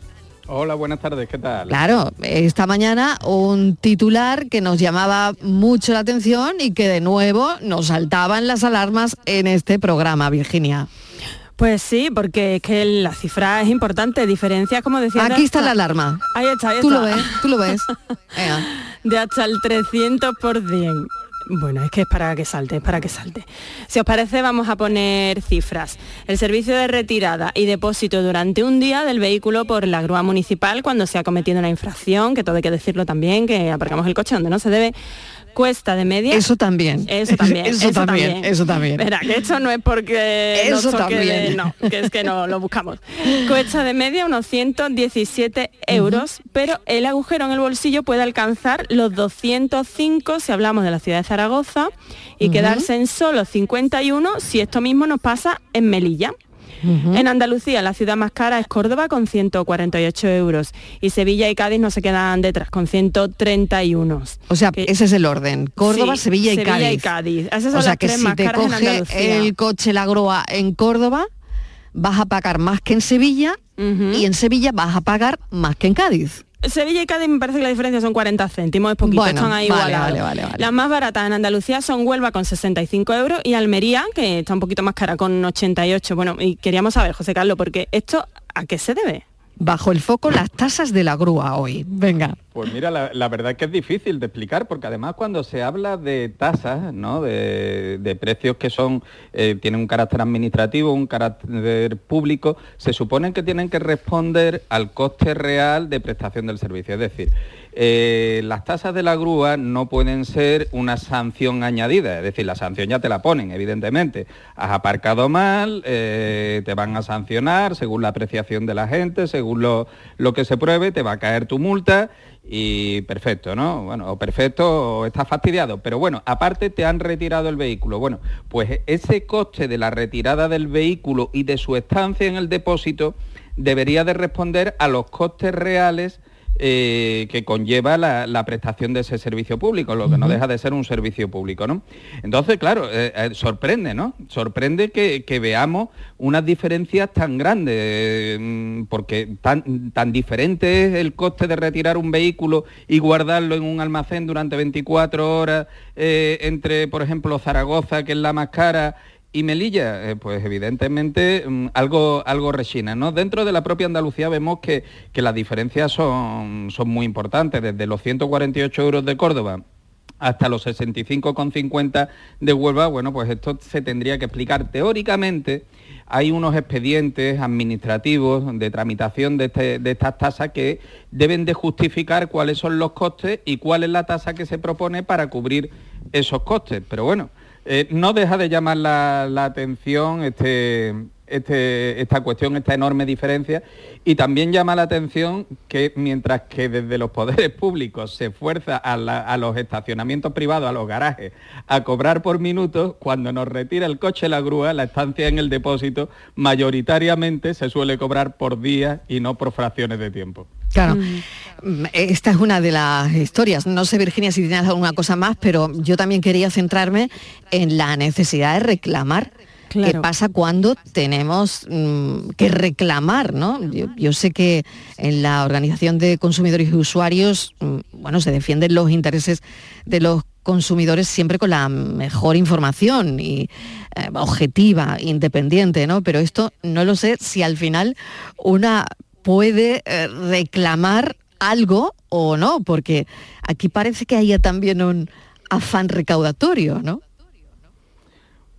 Hola, buenas tardes, ¿qué tal? Claro, esta mañana un titular que nos llamaba mucho la atención y que de nuevo nos saltaban las alarmas en este programa, Virginia. Pues sí, porque es que la cifra es importante, diferencia, como decía... Aquí está la alarma. Ahí está, ahí Tú lo ves, tú lo ves. De hasta el 300%. Bueno, es que es para que salte, es para que salte. Si os parece, vamos a poner cifras. El servicio de retirada y depósito durante un día del vehículo por la grúa municipal cuando se ha cometido una infracción, que todo hay que decirlo también, que aparcamos el coche donde no se debe, cuesta de media. Eso también. Eso también. Eso también, eso también. Verá, que esto no es porque Eso de- también. no, que es que no lo buscamos. Cuesta de media unos 117 euros, pero el agujero en el bolsillo puede alcanzar los 205 si hablamos de la ciudad de Zaragoza y quedarse en solo 51 si esto mismo nos pasa en Melilla. En Andalucía la ciudad más cara es Córdoba con 148 euros y Sevilla y Cádiz no se quedan detrás con 131. O sea, ese es el orden. Córdoba, Sí, Sevilla y Sevilla Cádiz. y Cádiz. Esas son o sea las que tres si más te caras en coge Andalucía. el coche la grúa en Córdoba, vas a pagar más que en Sevilla y en Sevilla vas a pagar más que en Cádiz. Sevilla y Cádiz me parece que la diferencia son 40 céntimos, es poquito, Bueno, están ahí vale. Las más baratas en Andalucía son Huelva con 65 euros y Almería, que está un poquito más cara, con 88. Bueno, y queríamos saber, José Carlos, porque esto, ¿a qué se debe? Bajo el foco las tasas de la grúa hoy. Venga. Pues mira, la, verdad es que es difícil de explicar porque además cuando se habla de tasas, ¿no? de, de precios que son eh, tienen un carácter administrativo, un carácter público, se supone que tienen que responder al coste real de prestación del servicio. Es decir, eh, las tasas de la grúa no pueden ser una sanción añadida, es decir, la sanción ya te la ponen, evidentemente. Has aparcado mal, eh, te van a sancionar según la apreciación de la gente, según lo, lo que se pruebe, te va a caer tu multa y perfecto, ¿no? Bueno, o perfecto o estás fastidiado, pero bueno, aparte te han retirado el vehículo. Bueno, pues ese coste de la retirada del vehículo y de su estancia en el depósito debería de responder a los costes reales eh, que conlleva la, la prestación de ese servicio público, lo que no deja de ser un servicio público, ¿no? Entonces, claro, eh, eh, sorprende, ¿no? Sorprende que, que veamos unas diferencias tan grandes, mm, porque tan, tan diferente es el coste de retirar un vehículo y guardarlo en un almacén durante 24 horas entre, por ejemplo, Zaragoza, que es la más cara, y Melilla, eh, pues evidentemente mm, algo, algo. ¿no? Dentro de la propia Andalucía vemos que, que las diferencias son, son muy importantes, desde los 148 euros de Córdoba hasta los 65,50 de Huelva, bueno, pues esto se tendría que explicar teóricamente. Hay unos expedientes administrativos de tramitación de, este- de estas tasas que deben de justificar cuáles son los costes y cuál es la tasa que se propone para cubrir esos costes. Pero bueno, eh, no deja de llamar la, atención este, este- esta cuestión, esta enorme diferencia, y también llama la atención que mientras que desde los poderes públicos se fuerza a, a los estacionamientos privados, a los garajes, a cobrar por minutos, cuando nos retira el coche la grúa, la estancia en el depósito, mayoritariamente se suele cobrar por días y no por fracciones de tiempo. Claro. Mm, Esta es una de las historias. No sé, Virginia, si tienes alguna cosa más, pero yo también quería centrarme en la necesidad de reclamar. ¿Qué pasa cuando tenemos mm, que reclamar? ¿no? Yo, yo sé que en la Organización de Consumidores y Usuarios, mm, bueno, se defienden los intereses de los consumidores siempre con la mejor información y eh, objetiva, independiente, ¿no? Pero esto no lo sé si al final una puede eh, reclamar algo o no, porque aquí parece que haya también un afán recaudatorio, ¿no?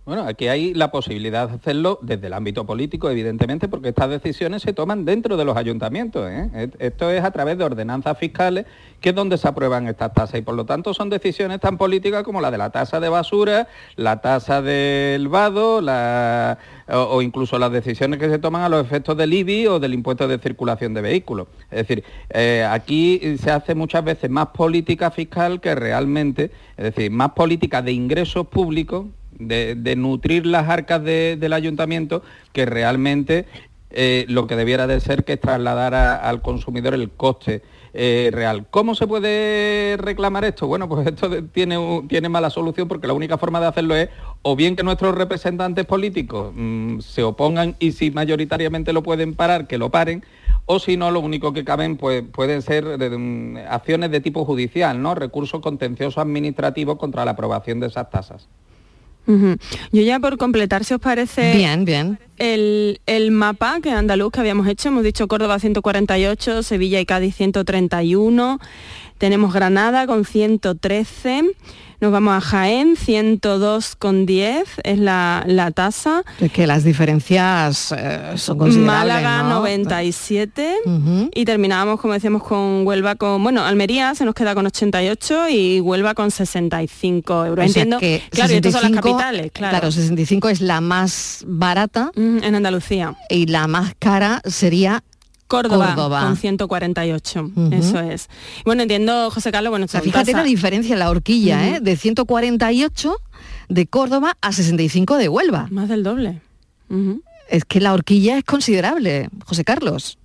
Bueno, aquí hay la posibilidad de hacerlo desde el ámbito político, evidentemente, porque estas decisiones se toman dentro de los ayuntamientos. ¿eh? Esto es a través de ordenanzas fiscales, que es donde se aprueban estas tasas. Y por lo tanto son decisiones tan políticas como la de la tasa de basura, la tasa del vado, la- o, o incluso las decisiones que se toman a los efectos del IBI o del impuesto de circulación de vehículos. Es decir, eh, aquí se hace muchas veces más política fiscal que realmente, es decir, más política de ingresos públicos de, nutrir las arcas de- del ayuntamiento que realmente eh, lo que debiera de ser que es trasladar al consumidor el coste eh, real. ¿Cómo se puede reclamar esto? Bueno, pues esto tiene, tiene mala solución porque la única forma de hacerlo es o bien que nuestros representantes políticos mm, se opongan y si mayoritariamente lo pueden parar, que lo paren, o si no, lo único que caben pues, pueden ser mm, acciones de tipo judicial, ¿no? Recursos contenciosos administrativos contra la aprobación de esas tasas. Yo ya por completar, si os parece... Bien, bien. El, el mapa que andaluz que habíamos hecho, hemos dicho Córdoba 148, Sevilla y Cádiz 131, tenemos Granada con 113, nos vamos a Jaén 102,10 es la, la tasa, Es que las diferencias eh, son considerables. Málaga ¿no? 97 y terminábamos, como decíamos, con Huelva con, bueno, Almería se nos queda con 88 y Huelva con 65 euros. O Entiendo, que claro, y estas son las 65 capitales, claro. 65 es la más barata. en Andalucía. Y la más cara sería Córdoba, Córdoba. con 148, Ujú. eso es. Bueno, entiendo, José Carlos, bueno, O sea, fíjate la diferencia en la horquilla. ¿eh? De 148 de Córdoba a 65 de Huelva. Más del doble. Es que la horquilla es considerable, José Carlos.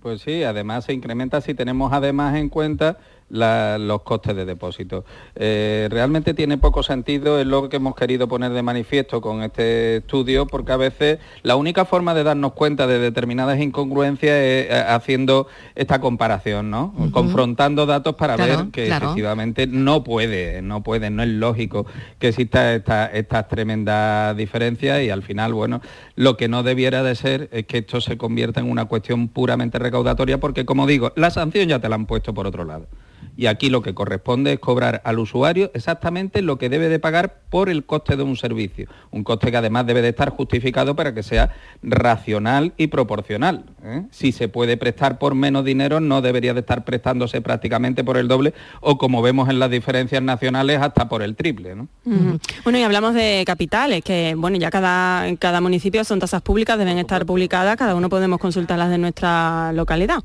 Pues sí, además se incrementa si tenemos además en cuenta la- los costes de depósito. Eh, realmente tiene poco sentido, es lo que hemos querido poner de manifiesto con este estudio, porque a veces la única forma de darnos cuenta de determinadas incongruencias es eh, haciendo esta comparación, ¿no? Confrontando datos para Claro, ver que claro. efectivamente no puede, no puede, no es lógico que exista esta- estas tremendas diferencias y al final, bueno, lo que no debiera de ser es que esto se convierta en una cuestión puramente recaudatoria porque, como digo, la sanción ya te la han puesto por otro lado. Y aquí lo que corresponde es cobrar al usuario exactamente lo que debe de pagar por el coste de un servicio. Un coste que además debe de estar justificado para que sea racional y proporcional. ¿eh? Si se puede prestar por menos dinero, no debería de estar prestándose prácticamente por el doble o como vemos en las diferencias nacionales hasta por el triple. Bueno, y hablamos de capitales, que bueno, ya cada, en cada municipio son tasas públicas, deben estar publicadas, cada uno podemos consultar las de nuestra localidad.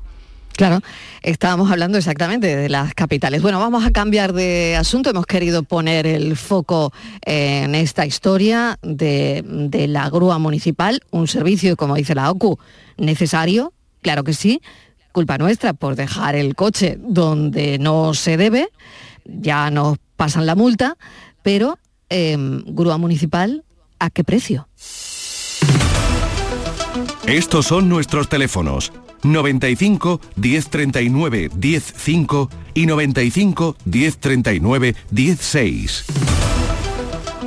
Claro, estábamos hablando exactamente de las capitales. Bueno, vamos a cambiar de asunto. Hemos querido poner el foco en esta historia de, de la grúa municipal, un servicio, como dice la OCU, necesario, claro que sí, culpa nuestra por dejar el coche donde no se debe, ya nos pasan la multa, pero em, grúa municipal, ¿a qué precio? Estos son nuestros teléfonos 95 1039 105 y 95 1039 16.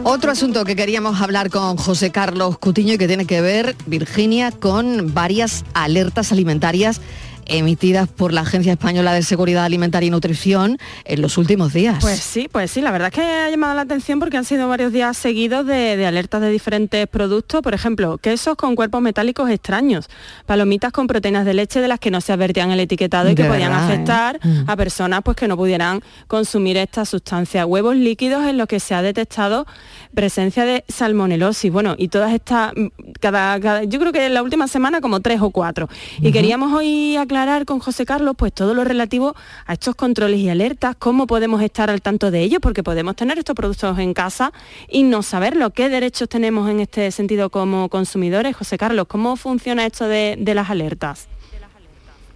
Otro asunto que queríamos hablar con José Carlos Cutiño y que tiene que ver, Virginia, con varias alertas alimentarias emitidas por la Agencia Española de Seguridad Alimentaria y Nutrición en los últimos días. Pues sí, pues sí, la verdad es que ha llamado la atención porque han sido varios días seguidos de, alertas de diferentes productos, por ejemplo, quesos con cuerpos metálicos extraños, palomitas con proteínas de leche de las que no se advertían el etiquetado y que podían ¿eh? afectar mm. a personas pues que no pudieran consumir esta sustancia, huevos líquidos en los que se ha detectado presencia de salmonelosis, bueno, y todas estas, mm, cada, yo creo que en la última semana como tres o cuatro. Y queríamos hoy aclarar con José Carlos pues todo lo relativo a estos controles y alertas, cómo podemos estar al tanto de ellos, porque podemos tener estos productos en casa y no saberlo. ¿Qué derechos tenemos en este sentido como consumidores? José Carlos, ¿cómo funciona esto de, de las alertas?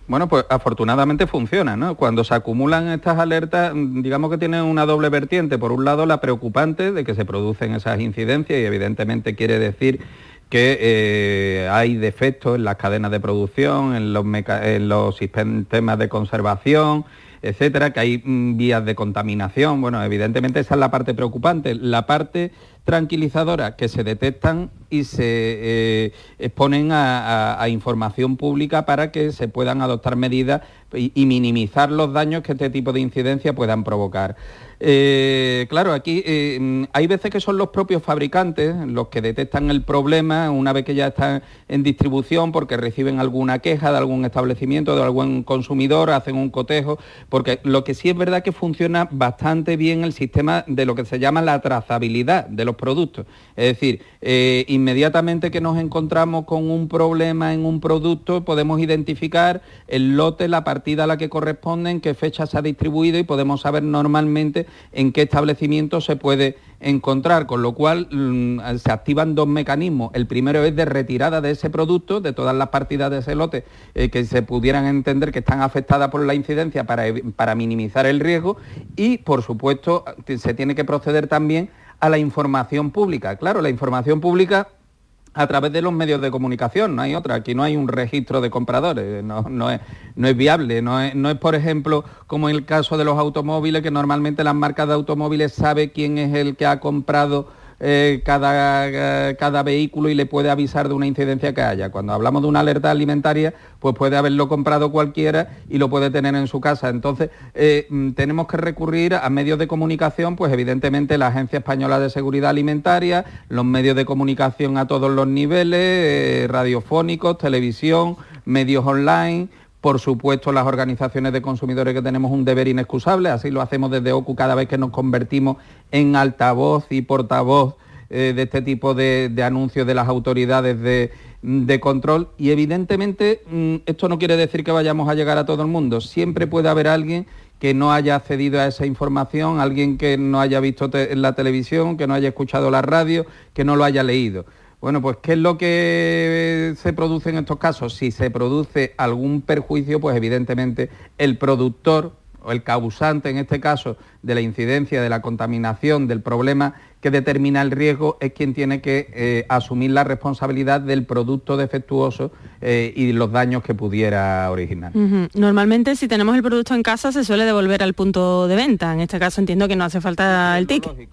Bueno, pues afortunadamente funciona, ¿no? Cuando se acumulan estas alertas, digamos que tienen una doble vertiente. Por un lado, la preocupante de que se producen esas incidencias y evidentemente quiere decir que eh, hay defectos en las cadenas de producción, en los, en los sistemas de conservación, etcétera, que hay mm, vías de contaminación. Bueno, evidentemente esa es la parte preocupante. La parte tranquilizadora que se detectan y se eh, exponen a, información pública para que se puedan adoptar medidas y, minimizar los daños que este tipo de incidencias puedan provocar. Eh, claro, aquí eh, hay veces que son los propios fabricantes los que detectan el problema una vez que ya están en distribución porque reciben alguna queja de algún establecimiento, de algún consumidor, hacen un cotejo, porque lo que sí es verdad que funciona bastante bien el sistema de lo que se llama la trazabilidad de los productos. Es decir, eh, inmediatamente que nos encontramos con un problema en un producto, podemos identificar el lote, la partida a la que corresponde, en qué fecha se ha distribuido y podemos saber normalmente en qué establecimiento se puede encontrar, con lo cual mm, se activan dos mecanismos. El primero es de retirada de ese producto, de todas las partidas de ese lote eh, que se pudieran entender que están afectadas por la incidencia para, para minimizar el riesgo y, por supuesto, se tiene que proceder también a la información pública. Claro, la información pública a través de los medios de comunicación, no hay otra, aquí no hay un registro de compradores, no, es, no es, viable, no es, no es, por ejemplo como en el caso de los automóviles, que normalmente las marcas de automóviles sabe quién es el que ha comprado eh, cada, cada vehículo y le puede avisar de una incidencia que haya. Cuando hablamos de una alerta alimentaria, pues puede haberlo comprado cualquiera y lo puede tener en su casa. Entonces, eh, mm, tenemos que recurrir a medios de comunicación, pues evidentemente la Agencia Española de Seguridad Alimentaria, los medios de comunicación a todos los niveles, eh, radiofónicos, televisión, medios online, por supuesto, las organizaciones de consumidores que tenemos un deber inexcusable, así lo hacemos desde OCU cada vez que nos convertimos en altavoz y portavoz eh, de este tipo de, anuncios de las autoridades de, control. Y evidentemente mm, esto no quiere decir que vayamos a llegar a todo el mundo. Siempre puede haber alguien que no haya accedido a esa información, alguien que no haya visto en la televisión, que no haya escuchado la radio, que no lo haya leído. Bueno, pues ¿qué es lo que se produce en estos casos? Si se produce algún perjuicio, pues evidentemente el productor o el causante, en este caso, de la incidencia, de la contaminación, del problema que determina el riesgo, es quien tiene que eh, asumir la responsabilidad del producto defectuoso eh, y los daños que pudiera originar. Normalmente, si tenemos el producto en casa, se suele devolver al punto de venta. En este caso entiendo que no hace falta el ticket.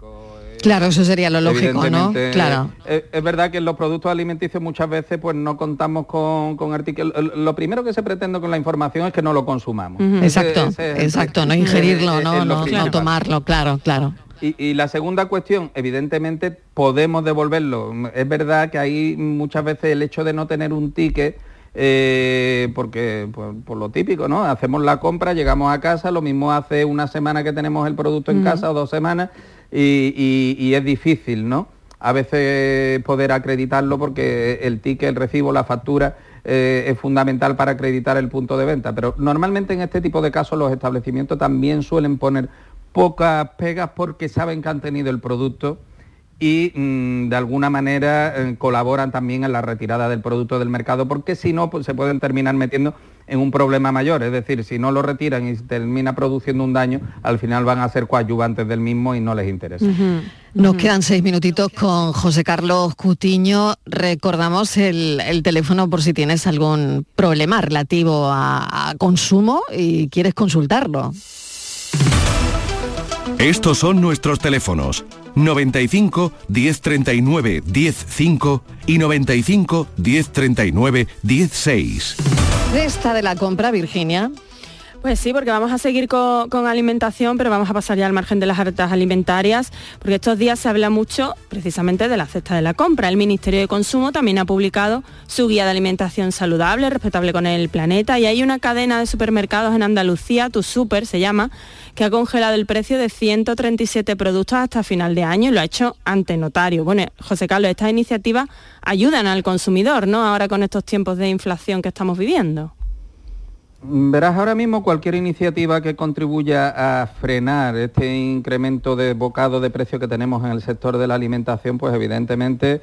Claro, eso sería lo lógico, ¿no? Claro. Es, verdad que en los productos alimenticios muchas veces pues no contamos con, con artículos. Lo primero que se pretende con la información es que no lo consumamos. Exacto, exacto, no ingerirlo, no, no, tomarlo, claro, claro. Y, la segunda cuestión, evidentemente podemos devolverlo. Es verdad que hay muchas veces el hecho de no tener un ticket, eh, porque pues, por lo típico, ¿no? Hacemos la compra, llegamos a casa, lo mismo hace una semana que tenemos el producto en casa o dos semanas y, es difícil, ¿no? A veces poder acreditarlo porque el ticket, el recibo, la factura eh, es fundamental para acreditar el punto de venta. Pero normalmente en este tipo de casos los establecimientos también suelen poner pocas pegas porque saben que han tenido el producto y mm, de alguna manera eh, colaboran también en la retirada del producto del mercado porque si no pues, se pueden terminar metiendo en un problema mayor, es decir, si no lo retiran y termina produciendo un daño, al final van a ser coadyuvantes del mismo y no les interesa. Nos quedan seis minutitos con José Carlos Cutiño. Recordamos el, teléfono por si tienes algún problema relativo a, a consumo y quieres consultarlo. Estos son nuestros teléfonos 95 1039 105 y 95 1039 16. Esta de la compra, Virginia. Pues sí, porque vamos a seguir con, alimentación, pero vamos a pasar ya al margen de las hartas alimentarias, porque estos días se habla mucho precisamente de la cesta de la compra. El Ministerio de Consumo también ha publicado su guía de alimentación saludable, respetable con el planeta, y hay una cadena de supermercados en Andalucía, Tu Super se llama, que ha congelado el precio de 137 productos hasta final de año y lo ha hecho ante notario. Bueno, José Carlos, estas iniciativas ayudan al consumidor, ¿no? Ahora con estos tiempos de inflación que estamos viviendo. Verás, ahora mismo cualquier iniciativa que contribuya a frenar este incremento de bocado de precio que tenemos en el sector de la alimentación, pues evidentemente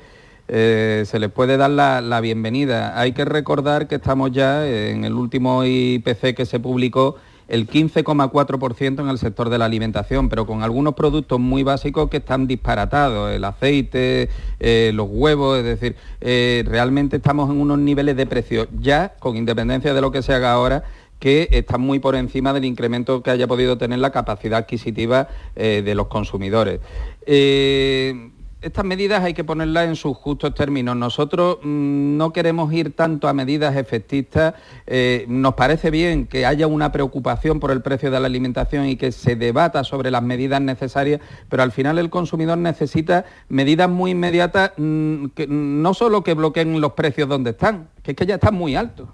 eh, se le puede dar la, bienvenida. Hay que recordar que estamos ya en el último IPC que se publicó el 15,4% en el sector de la alimentación, pero con algunos productos muy básicos que están disparatados, el aceite, eh, los huevos, es decir, eh, realmente estamos en unos niveles de precio ya, con independencia de lo que se haga ahora, que están muy por encima del incremento que haya podido tener la capacidad adquisitiva eh, de los consumidores. Estas medidas hay que ponerlas en sus justos términos. Nosotros mmm, no queremos ir tanto a medidas efectistas. Eh, nos parece bien que haya una preocupación por el precio de la alimentación y que se debata sobre las medidas necesarias, pero al final el consumidor necesita medidas muy inmediatas, mmm, que, no solo que bloqueen los precios donde están, que es que ya están muy altos.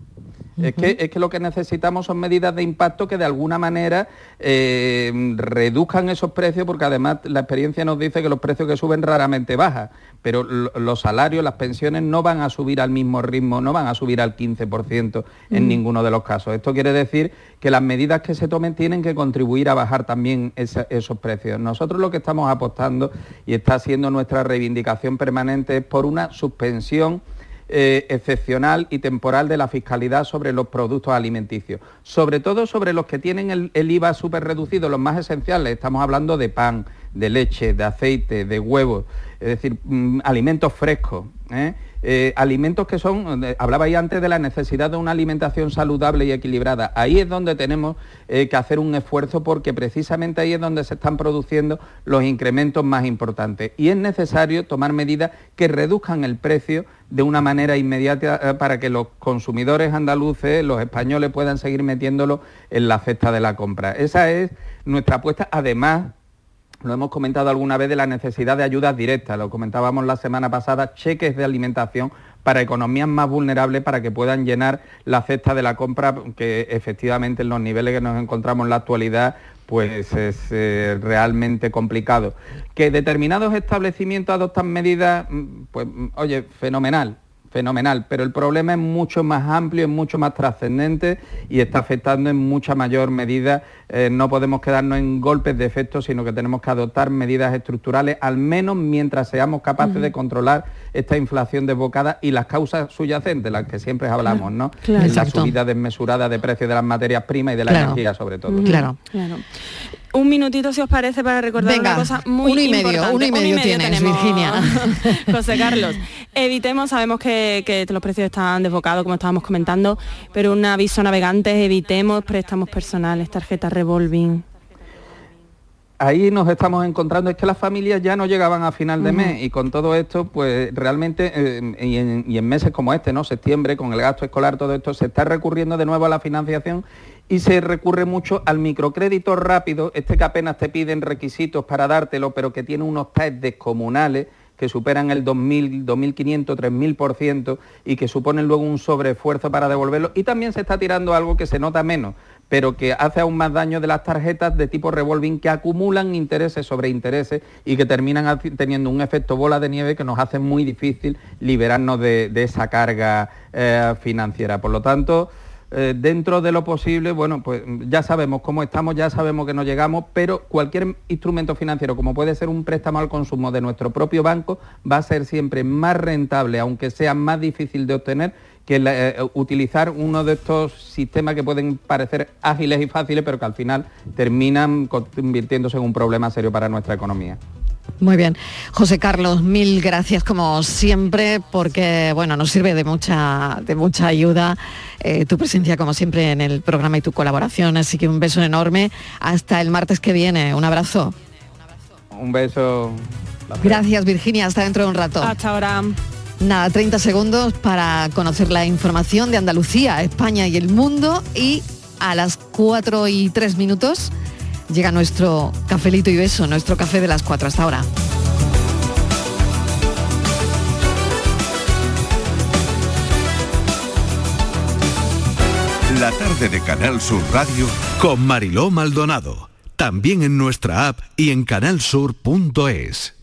Es que, es que, lo que necesitamos son medidas de impacto que de alguna manera eh, reduzcan esos precios, porque además la experiencia nos dice que los precios que suben raramente bajan, pero los salarios, las pensiones no van a subir al mismo ritmo, no van a subir al 15% en ninguno de los casos. Esto quiere decir que las medidas que se tomen tienen que contribuir a bajar también esa, esos precios. Nosotros lo que estamos apostando y está siendo nuestra reivindicación permanente es por una suspensión eh, excepcional y temporal de la fiscalidad sobre los productos alimenticios, sobre todo sobre los que tienen el, IVA súper reducido, los más esenciales, estamos hablando de pan, de leche, de aceite, de huevos, es decir, mmm, alimentos frescos. ¿eh? Eh, alimentos que son, eh, hablabais antes de la necesidad de una alimentación saludable y equilibrada. Ahí es donde tenemos eh, que hacer un esfuerzo porque precisamente ahí es donde se están produciendo los incrementos más importantes. Y es necesario tomar medidas que reduzcan el precio de una manera inmediata para que los consumidores andaluces, los españoles, puedan seguir metiéndolo en la cesta de la compra. Esa es nuestra apuesta, además lo hemos comentado alguna vez de la necesidad de ayudas directas, lo comentábamos la semana pasada, cheques de alimentación para economías más vulnerables para que puedan llenar la cesta de la compra, que efectivamente en los niveles que nos encontramos en la actualidad pues es eh, realmente complicado. Que determinados establecimientos adoptan medidas, pues oye, fenomenal, fenomenal, pero el problema es mucho más amplio, es mucho más trascendente y está afectando en mucha mayor medida. Eh, no podemos quedarnos en golpes de efecto, sino que tenemos que adoptar medidas estructurales, al menos mientras seamos capaces uh -huh. de controlar esta inflación desbocada y las causas subyacentes, las que siempre hablamos, ¿no? Claro. La subida desmesurada de precios de las materias primas y de la Claro. energía, sobre todo. Claro. Claro. Un minutito, si os parece, para recordar Venga, una cosa muy uno y medio, importante. uno y medio tienes, tenemos, Virginia. José Carlos. Evitemos, sabemos que, que los precios están desbocados, como estábamos comentando, pero un aviso a navegantes, evitemos préstamos personales, tarjetas revolving. ahí nos estamos encontrando es que las familias ya no llegaban a final de mes y con todo esto, pues realmente, eh, y, en, y, en, meses como este, ¿no? Septiembre, con el gasto escolar, todo esto, se está recurriendo de nuevo a la financiación y se recurre mucho al microcrédito rápido, este que apenas te piden requisitos para dártelo, pero que tiene unos test descomunales que superan el 2.000, 2.500, 3.000% y que suponen luego un sobreesfuerzo para devolverlo. Y también se está tirando algo que se nota menos, pero que hace aún más daño de las tarjetas de tipo revolving que acumulan intereses sobre intereses y que terminan teniendo un efecto bola de nieve que nos hace muy difícil liberarnos de, de esa carga eh, financiera. Por lo tanto, eh, dentro de lo posible, bueno, pues ya sabemos cómo estamos, ya sabemos que no llegamos, pero cualquier instrumento financiero, como puede ser un préstamo al consumo de nuestro propio banco, va a ser siempre más rentable, aunque sea más difícil de obtener, que la, eh, utilizar uno de estos sistemas que pueden parecer ágiles y fáciles, pero que al final terminan convirtiéndose en un problema serio para nuestra economía. Muy bien. José Carlos, mil gracias como siempre, porque bueno, nos sirve de mucha, de mucha ayuda eh, tu presencia como siempre en el programa y tu colaboración. Así que un beso enorme. Hasta el martes que viene. Un abrazo. Un beso. Gracias, Virginia. Hasta dentro de un rato. Hasta ahora. Nada, 30 segundos para conocer la información de Andalucía, España y el mundo y a las 4 y 3 minutos llega nuestro cafelito y beso, nuestro café de las 4 hasta ahora. La tarde de Canal Sur Radio Con Mariló Maldonado. También en nuestra app y en canalsur.es.